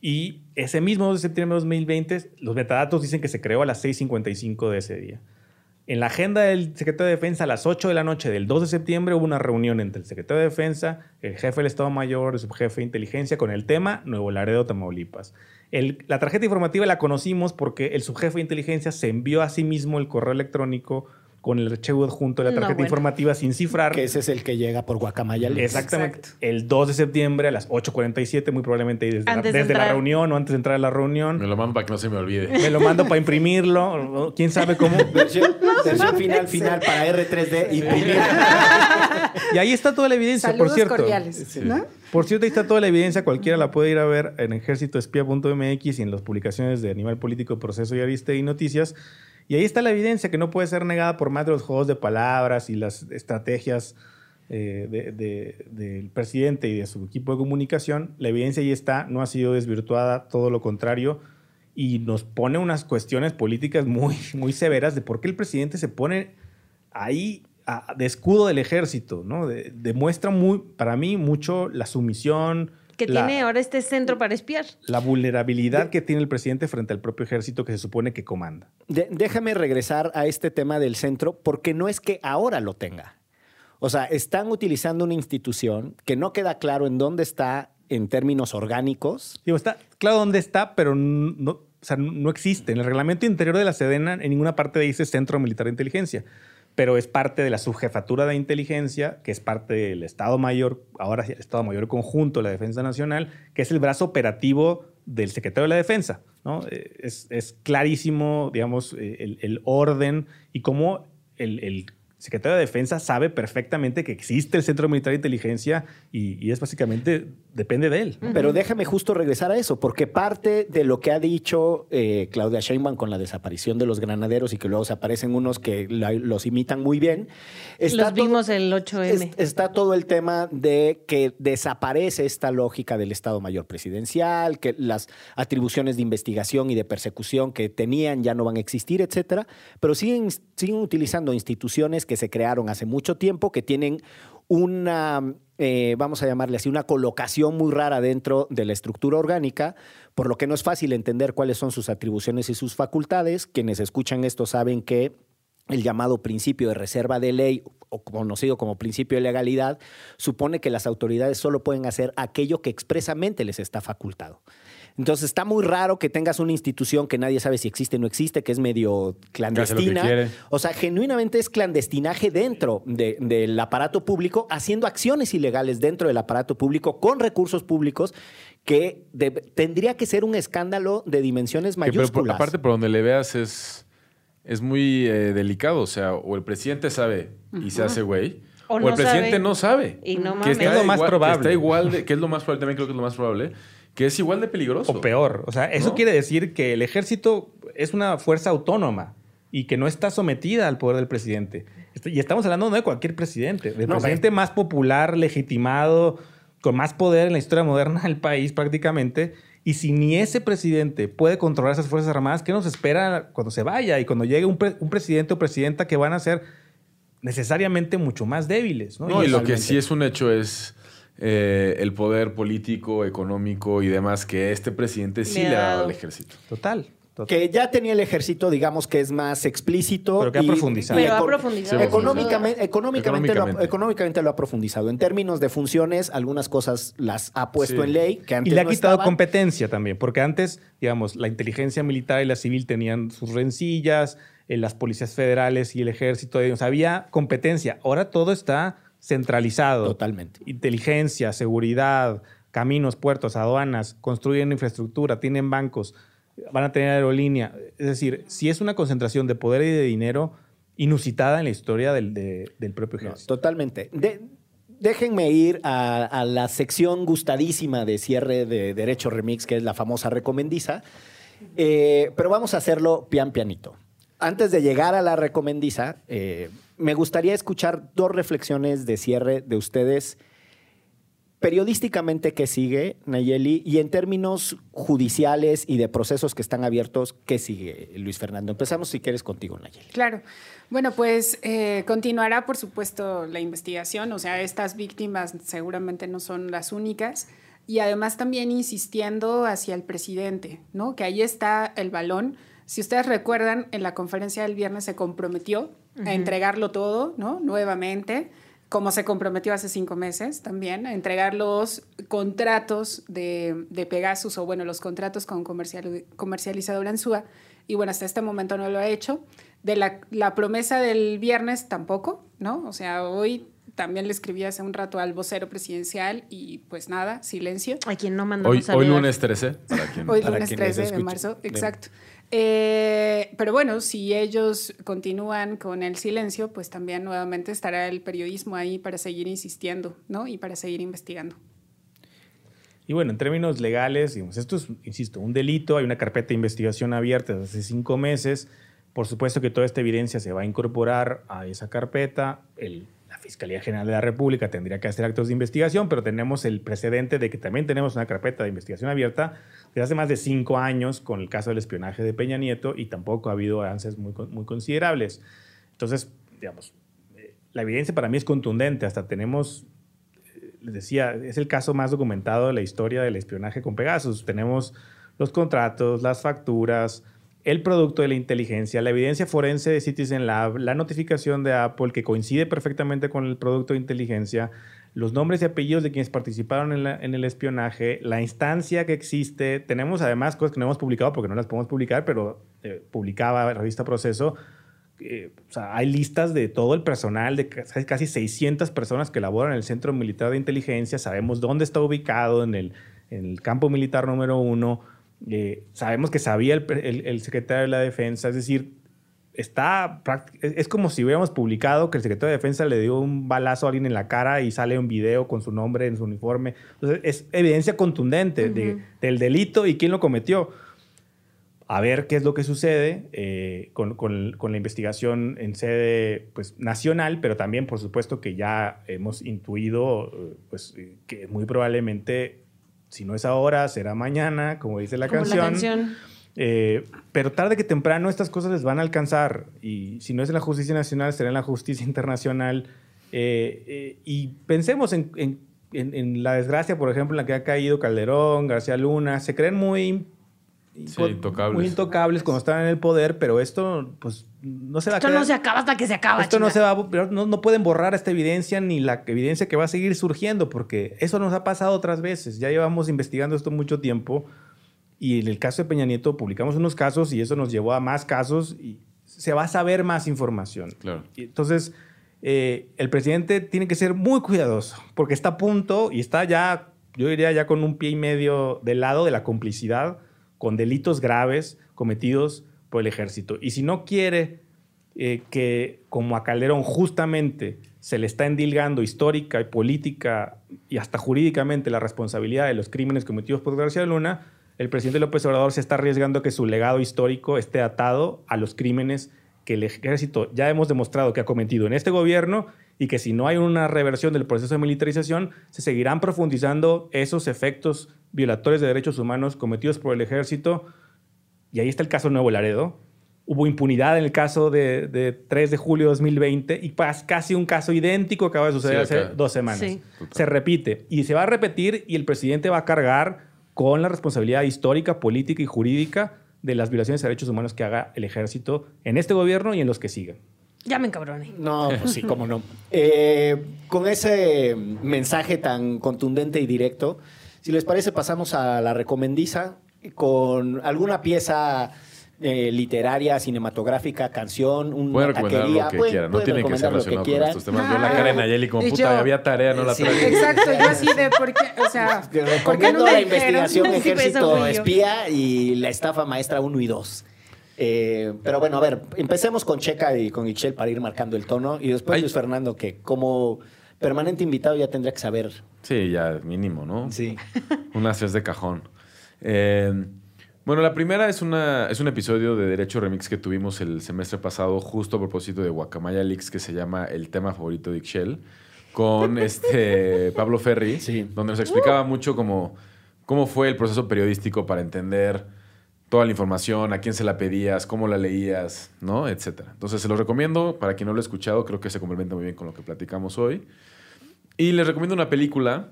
Y ese mismo 2 de septiembre de 2020, los metadatos dicen que se creó a las 6.55 de ese día. En la agenda del secretario de Defensa, a las 8 de la noche del 2 de septiembre, hubo una reunión entre el secretario de Defensa, el jefe del Estado Mayor, el subjefe de inteligencia, con el tema Nuevo Laredo, Tamaulipas. La tarjeta informativa la conocimos porque el subjefe de inteligencia se envió a sí mismo el correo electrónico con el archivo junto de la No, tarjeta bueno. informativa sin cifrar. Que ese es el que llega por Guacamaya. Exactamente. Exacto. El 2 de septiembre a las 8.47, muy probablemente desde, la, de desde la reunión o antes de entrar a la reunión. Me lo mando para que no se me olvide. Me lo mando para imprimirlo. quién sabe cómo. <laughs> Versión, versión final, final para R3D. Imprimir. <laughs> Y ahí está toda la evidencia, Saludos por cierto. cordiales. ¿no? Por cierto, ahí está toda la evidencia. Cualquiera la puede ir a ver en ejércitoespía.mx y en las publicaciones de Animal Político, Proceso y Ariste y Noticias. Y ahí está la evidencia que no puede ser negada por más de los juegos de palabras y las estrategias eh, de- de- del presidente y de su equipo de comunicación. La evidencia ahí está, no ha sido desvirtuada, todo lo contrario. Y nos pone unas cuestiones políticas muy, muy severas de por qué el presidente se pone ahí a- de escudo del ejército, ¿no? De- demuestra muy, para mí mucho la sumisión, Que la, tiene ahora este centro para espiar. la vulnerabilidad que tiene el presidente frente al propio ejército que se supone que comanda. De- déjame regresar a este tema del centro, porque no es que ahora lo tenga. O sea, están utilizando una institución que no queda claro en dónde está en términos orgánicos. Digo, está claro dónde está, pero no, o sea, no existe. En el reglamento interior de la Sedena, en ninguna parte dice Centro Militar de Inteligencia, pero es parte de la subjefatura de inteligencia, que es parte del Estado Mayor, ahora el Estado Mayor Conjunto de la Defensa Nacional, que es el brazo operativo del secretario de la Defensa. ¿no? Eh, Es, es clarísimo, digamos, eh, el, el orden y cómo el, el secretario de Defensa sabe perfectamente que existe el Centro Militar de Inteligencia y, y es básicamente, depende de él. ¿no? Pero déjame justo regresar a eso, porque parte de lo que ha dicho eh, Claudia Sheinbaum con la desaparición de los granaderos y que luego se aparecen unos que la- los imitan muy bien. Los todo- el 8M. es- está todo el tema de que desaparece esta lógica del Estado Mayor Presidencial, que las atribuciones de investigación y de persecución que tenían ya no van a existir, etcétera, pero siguen, siguen utilizando instituciones que se crearon hace mucho tiempo, que tienen una, eh, vamos a llamarle así, una colocación muy rara dentro de la estructura orgánica, por lo que no es fácil entender cuáles son sus atribuciones y sus facultades. Quienes escuchan esto saben que el llamado principio de reserva de ley, o conocido como principio de legalidad, supone que las autoridades solo pueden hacer aquello que expresamente les está facultado. Entonces está muy raro que tengas una institución que nadie sabe si existe o no existe, que es medio clandestina. O sea, genuinamente es clandestinaje dentro de- del aparato público, haciendo acciones ilegales dentro del aparato público con recursos públicos que tendría que ser un escándalo de dimensiones Que, pero por- mayúsculas. aparte, por donde le veas es, es muy eh, delicado. O sea, o el presidente sabe y se hace güey, O o, no el presidente sabe. no sabe. Y no que mames. está Es lo más igual- probable. Que está igual de, que es lo más probable, también creo que es lo más probable, que es igual de peligroso. O peor. O sea, eso ¿No? quiere decir que el ejército es una fuerza autónoma y que no está sometida al poder del presidente. Est- Y estamos hablando no de cualquier presidente, del No, presidente más popular, legitimado, con más poder en la historia moderna del país prácticamente. Y si ni ese presidente puede controlar esas Fuerzas Armadas, ¿qué nos espera cuando se vaya y cuando llegue un, pre- un presidente o presidenta que van a ser necesariamente mucho más débiles? ¿no? No, y lo que sí es un hecho es eh, el poder político, económico y demás que este presidente sí Le ha dado al ejército. Total. total. que ya tenía el ejército, digamos que es más explícito. Pero que ha profundizado. Pero ha profundizado. Económicamente, económicamente, Lo, ha, económicamente lo ha profundizado. En términos de funciones, algunas cosas las ha puesto Sí. en ley que antes Y le ha quitado estaban. competencia también, porque antes, digamos, la inteligencia militar y la civil tenían sus rencillas, eh, las policías federales y el ejército, digamos, había competencia. Ahora todo está centralizado. Totalmente. Inteligencia, seguridad, caminos, puertos, aduanas, construyen infraestructura, tienen bancos, van a tener aerolínea. Es decir, si es una concentración de poder y de dinero inusitada en la historia del, de- del propio No, ejército. totalmente. De- déjenme ir a, a la sección gustadísima de cierre de Derecho Remix, que es la famosa recomendiza. Eh, pero vamos a hacerlo pian pianito. Antes de llegar a la recomendiza, eh, me gustaría escuchar dos reflexiones de cierre de ustedes. Periodísticamente, ¿qué sigue, Nayeli? Y en términos judiciales y de procesos que están abiertos, ¿qué sigue, Luis Fernando? Empezamos, si quieres, contigo, Nayeli. Claro. Bueno, pues eh, continuará, por supuesto, la investigación. O sea, estas víctimas seguramente no son las únicas. Y además también insistiendo hacia el presidente, ¿no? Que ahí está el balón. Si ustedes recuerdan, en la conferencia del viernes se comprometió a entregarlo todo, ¿no? Nuevamente, como se comprometió hace cinco meses también, a entregar los contratos de, de Pegasus, o bueno, los contratos con comercial, comercializadora Ansúa. y bueno, hasta este momento no lo ha hecho. De la, la promesa del viernes tampoco, ¿no? O sea, hoy también le escribí hace un rato al vocero presidencial y pues nada, silencio. A quien no mandamos Hoy, saludar. hoy lunes 13. Para quien- Hoy Para lunes quienes 13 de marzo, Bien. Eh, pero bueno, si ellos continúan con el silencio, pues también nuevamente estará el periodismo ahí para seguir insistiendo, ¿no? Y para seguir investigando. Y bueno, en términos legales, digamos, esto es, insisto, un delito, hay una carpeta de investigación abierta desde hace cinco meses. Por supuesto que toda esta evidencia se va a incorporar a esa carpeta. El- la Fiscalía General de la República tendría que hacer actos de investigación, pero tenemos el precedente de que también tenemos una carpeta de investigación abierta desde hace más de cinco años con el caso del espionaje de Peña Nieto y tampoco ha habido avances muy, muy considerables. Entonces, digamos, eh, la evidencia para mí es contundente. Hasta tenemos les decía, es el caso más documentado de la historia del espionaje con Pegasus. Tenemos los contratos, las facturas, el producto de la inteligencia, la evidencia forense de Citizen Lab, la notificación de Apple que coincide perfectamente con el producto de inteligencia, los nombres y apellidos de quienes participaron en, la- en el espionaje, la instancia que existe. Tenemos además cosas que no hemos publicado porque no las podemos publicar, pero eh, publicaba la revista Proceso. hay listas de todo el personal, de ca- casi 600 personas que laboran en el Centro Militar de Inteligencia. Sabemos dónde está ubicado, en el, en el campo militar número uno. Eh, sabemos que sabía el, el- el secretario de la Defensa. Es decir, está es, como si hubiéramos publicado que el secretario de Defensa le dio un balazo a alguien en la cara y sale un video con su nombre en su uniforme. Entonces, es evidencia contundente de- del delito y quién lo cometió a ver qué es lo que sucede eh, con, con- con la investigación en sede pues, nacional, pero también, por supuesto, que ya hemos intuido eh, pues, eh, que muy probablemente, si no es ahora, será mañana, como dice la Como canción. la canción. Eh, pero tarde que temprano estas cosas les van a alcanzar. Y si no es en la justicia nacional, será en la justicia <laughs> internacional. Eh, eh, y pensemos en, en- en- en la desgracia, por ejemplo, en la que ha caído Calderón, García Luna. Se creen muy... Sí, intocables. Muy intocables cuando están en el poder, pero esto, pues, no se va a Esto quedar- no se acaba hasta que se acaba. esto no se va, a- pero no, no pueden borrar esta evidencia ni la evidencia que va a seguir surgiendo, porque eso nos ha pasado otras veces. Ya llevamos investigando esto mucho tiempo y en el caso de Peña Nieto publicamos unos casos y eso nos llevó a más casos y se va a saber más información. Claro. Y entonces, eh, el presidente tiene que ser muy cuidadoso, porque está a punto y está ya, yo diría ya con un pie y medio del lado de la complicidad con delitos graves cometidos por el ejército. Y si no quiere eh, que, como a Calderón, justamente se le está endilgando histórica y política y hasta jurídicamente la responsabilidad de los crímenes cometidos por García Luna, el presidente López Obrador se está arriesgando que su legado histórico esté atado a los crímenes que el ejército ya hemos demostrado que ha cometido en este gobierno y que si no hay una reversión del proceso de militarización, se seguirán profundizando esos efectos violatorios de derechos humanos cometidos por el ejército. Y ahí está el caso Nuevo Laredo. Hubo impunidad en el caso de, de 3 de julio de 2020 y pas- casi un caso idéntico acaba de suceder Sí, hace dos semanas. Sí. Se repite y se va a repetir y el presidente va a cargar con la responsabilidad histórica, política y jurídica de las violaciones de derechos humanos que haga el ejército en este gobierno y en los que sigan. Ya me encabroné. No, pues sí, cómo no. <laughs> Eh, con ese mensaje tan contundente y directo, si les parece, pasamos a la recomendiza con alguna pieza eh, literaria, cinematográfica, canción, una Pueden recomendar taquería. lo que Pueden- quieran. No tienen que ser recomendar lo que relacionado con estos temas. Yo la cara en Nayeli como puta, yo- había tarea, no la Sí. traje. Exacto, yo así de por qué, o sea, <laughs> Te ¿por qué no la dijeron? <laughs> investigación eso Ejército. Espía y la estafa maestra 1 y 2. Eh, pero bueno, a ver, empecemos con Checa y con Ixchel para ir marcando el tono. Y después Ay. Luis Fernando, que como permanente invitado ya tendría que saber. Sí, ya mínimo, ¿no? Sí. Unas tres de cajón. Eh, bueno, la primera es, una, es un episodio de Derecho Remix que tuvimos el semestre pasado, justo a propósito de Guacamaya Leaks, que se llama El tema favorito de Ixchel, con <laughs> este Pablo Ferri, Sí. donde nos explicaba mucho cómo, cómo fue el proceso periodístico para entender toda la información, a quién se la pedías, cómo la leías, ¿no? Etcétera. Entonces se los recomiendo, para quien no lo ha escuchado, creo que se complementa muy bien con lo que platicamos hoy. Y les recomiendo una película,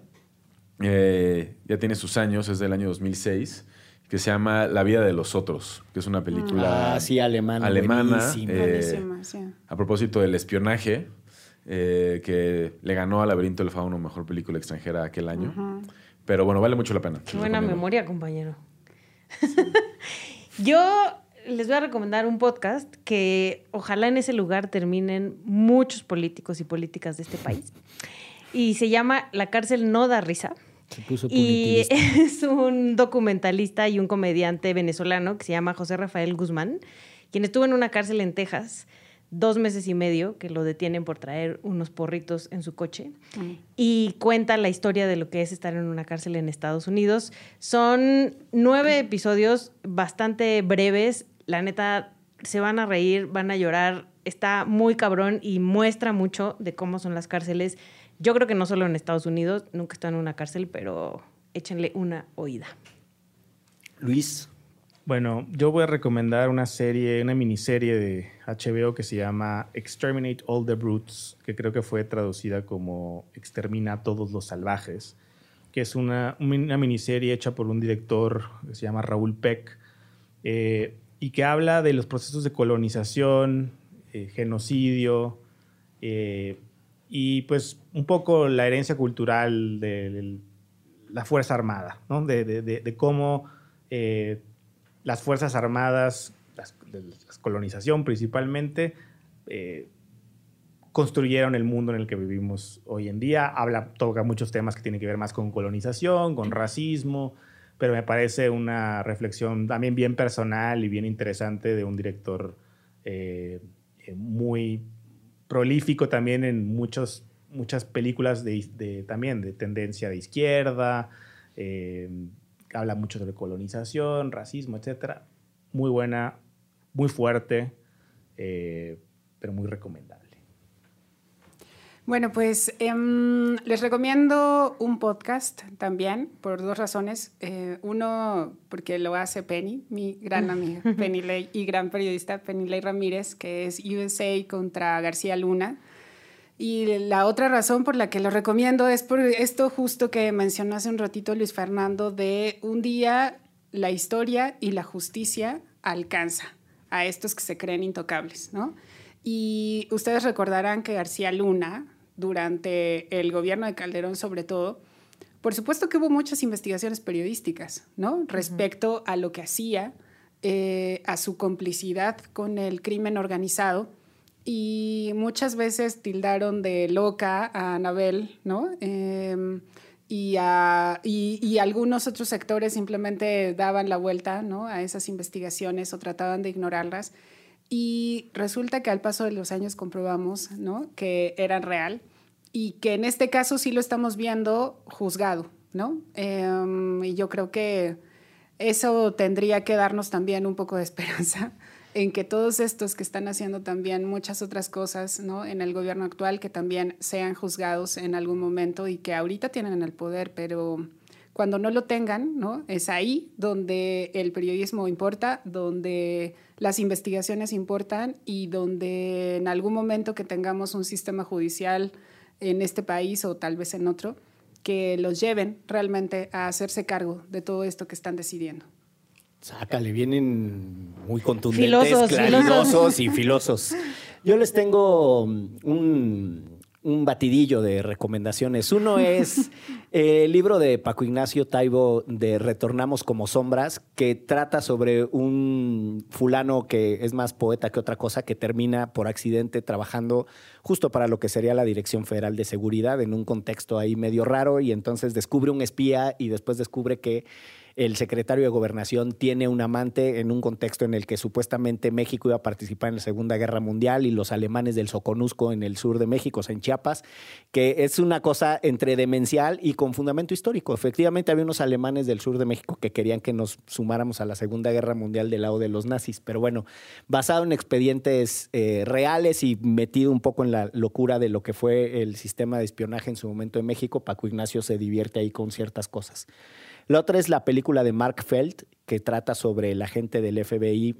eh, ya tiene sus años, es del año 2006, que se llama La vida de los otros, que es una película Ah, sí, alemana. alemana, buenísima. eh, Buenísima, sí. a propósito del espionaje, eh, que le ganó a Laberinto del Fauno mejor película extranjera aquel año. Pero bueno, vale mucho la pena. Qué buena memoria, compañero. <laughs> Yo les voy a recomendar un podcast que ojalá en ese lugar terminen muchos políticos y políticas de este país. <laughs> Y se llama La cárcel no da risa. Se puso Y <laughs> es un documentalista y un comediante venezolano que se llama José Rafael Guzmán, quien estuvo en una cárcel en Texas dos meses y medio, que lo detienen por traer unos porritos en su coche, y cuenta la historia de lo que es estar en una cárcel en Estados Unidos. Son nueve episodios bastante breves, la neta, se van a reír, van a llorar, está muy cabrón y muestra mucho de cómo son las cárceles. Yo creo que no solo en Estados Unidos, nunca estado en una cárcel, pero échenle una oída. Luis, Bueno, yo voy a recomendar una serie, una miniserie de HBO que se llama Exterminate All the Brutes, que creo que fue traducida como Extermina a todos los salvajes, que es una, una miniserie hecha por un director que se llama Raúl Peck, eh, y que habla de los procesos de colonización, eh, genocidio, eh, y pues un poco la herencia cultural de, de la Fuerza Armada, ¿no? de, de- cómo eh, las Fuerzas Armadas, las, de la colonización principalmente, eh, construyeron el mundo en el que vivimos hoy en día. Habla, toca muchos temas que tienen que ver más con colonización, con racismo, pero me parece una reflexión también bien personal y bien interesante de un director eh, muy prolífico también en muchos, muchas películas de, también de tendencia de izquierda, eh, habla mucho sobre colonización, racismo, etc. Muy buena, muy fuerte, eh, pero muy recomendable. Bueno, pues em, les recomiendo un podcast también por dos razones. Eh, uno, porque lo hace Penny, mi gran amiga, <laughs> Penny Ley, y gran periodista, Penny Ley Ramírez, que es USA contra García Luna. Y la otra razón por la que lo recomiendo es por esto justo que mencionó hace un ratito Luis Fernando, de un día la historia y la justicia alcanza a estos que se creen intocables, ¿no? Y ustedes recordarán que García Luna, durante el gobierno de Calderón sobre todo, por supuesto que hubo muchas investigaciones periodísticas, ¿no? Respecto a lo que hacía, eh, a su complicidad con el crimen organizado y muchas veces tildaron de loca a Anabel, ¿no? Em, y, a- y- y algunos otros sectores simplemente daban la vuelta ¿no? a esas investigaciones o trataban de ignorarlas. Y resulta que al paso de los años comprobamos ¿no? que eran real y que en este caso sí lo estamos viendo juzgado. ¿no? Em, y yo creo que eso tendría que darnos también un poco de esperanza <laughs> en que todos estos que están haciendo también muchas otras cosas ¿no? en el gobierno actual, que también sean juzgados en algún momento y que ahorita tienen el poder, pero cuando no lo tengan, ¿no? es ahí donde el periodismo importa, donde las investigaciones importan y donde en algún momento que tengamos un sistema judicial en este país o tal vez en otro, que los lleven realmente a hacerse cargo de todo esto que están decidiendo. Sácale, vienen muy contundentes, Filosos, claridosos filosos. y filosos. Yo les tengo un, un batidillo de recomendaciones. Uno es el libro de Paco Ignacio Taibo de Retornamos como sombras, que trata sobre un fulano que es más poeta que otra cosa, que termina por accidente trabajando justo para lo que sería la Dirección Federal de Seguridad en un contexto ahí medio raro y entonces descubre un espía y después descubre que el secretario de Gobernación tiene un amante en un contexto en el que supuestamente México iba a participar en la Segunda Guerra Mundial y los alemanes del Soconusco en el sur de México, en Chiapas, que es una cosa entre demencial y con fundamento histórico. Efectivamente, había unos alemanes del sur de México que querían que nos sumáramos a la Segunda Guerra Mundial del lado de los nazis, pero bueno, basado en expedientes eh, reales y metido un poco en la locura de lo que fue el sistema de espionaje en su momento en México, Paco Ignacio se divierte ahí con ciertas cosas. La otra es la película de Mark Felt, que trata sobre el agente del FBI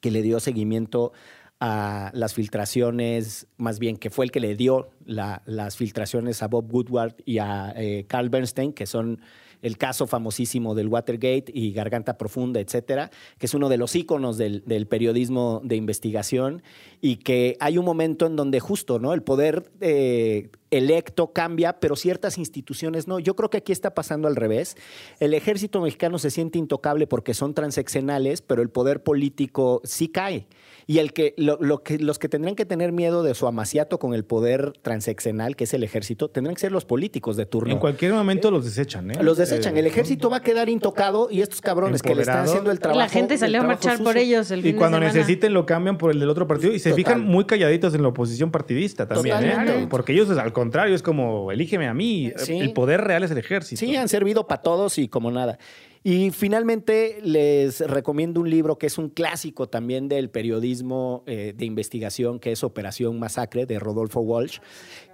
que le dio seguimiento a las filtraciones, más bien que fue el que le dio la- las filtraciones a Bob Woodward y a eh, Carl Bernstein, que son el caso famosísimo del Watergate y Garganta Profunda, etcétera, que es uno de los íconos del, del periodismo de investigación y que hay un momento en donde justo, ¿no? El poder eh, electo cambia, pero ciertas instituciones no. Yo creo que aquí está pasando al revés. El ejército mexicano se siente intocable porque son transeccionales, pero el poder político sí cae. Y el que, lo, lo que los que tendrán que tener miedo de su amaciato con el poder transeccional, que es el ejército, tendrán que ser los políticos de turno. En cualquier momento los desechan, ¿eh? Los desechan. Eh, El ejército va a quedar intocado y estos cabrones que le están haciendo el trabajo. La gente salió a marchar por ellos el Y cuando necesiten lo cambian por el del otro partido y se Total. fijan muy calladitos en la oposición partidista también, ¿eh? Porque ellos al contrario es como elígeme a mí, Sí. el poder real es el ejército. Sí, han servido para todos y como nada. Y finalmente les recomiendo un libro que es un clásico también del periodismo eh, de investigación, que es Operación Masacre de Rodolfo Walsh,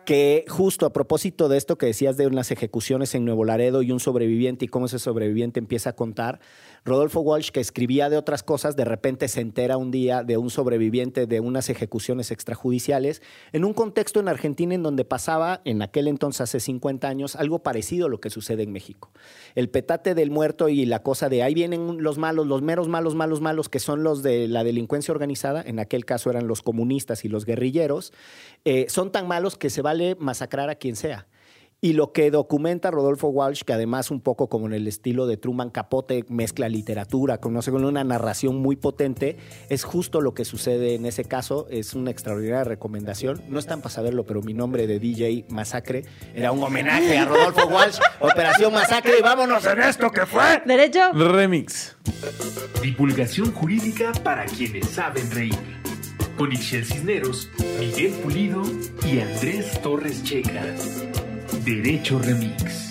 que justo a propósito de esto que decías de unas ejecuciones en Nuevo Laredo y un sobreviviente y cómo ese sobreviviente empieza a contar, Rodolfo Walsh, que escribía de otras cosas, de repente se entera un día de un sobreviviente de unas ejecuciones extrajudiciales en un contexto en Argentina en donde pasaba, en aquel entonces hace 50 años, algo parecido a lo que sucede en México. El petate del muerto y la cosa de ahí vienen los malos, los meros malos, malos, malos, que son los de la delincuencia organizada, en aquel caso eran los comunistas y los guerrilleros, eh, son tan malos que se vale masacrar a quien sea. Y lo que documenta Rodolfo Walsh, que además un poco como en el estilo de Truman Capote, mezcla literatura con, no sé, con una narración muy potente, es justo lo que sucede en ese caso. Es una extraordinaria recomendación. No están para saberlo, pero mi nombre de DJ Masacre era un homenaje a Rodolfo Walsh, Operación Masacre, y vámonos en esto que fue. ¿Derecho? Remix. Divulgación jurídica para quienes saben reír. Con Ixel Cisneros, Miguel Pulido y Andrés Torres Checa. Derecho Remix.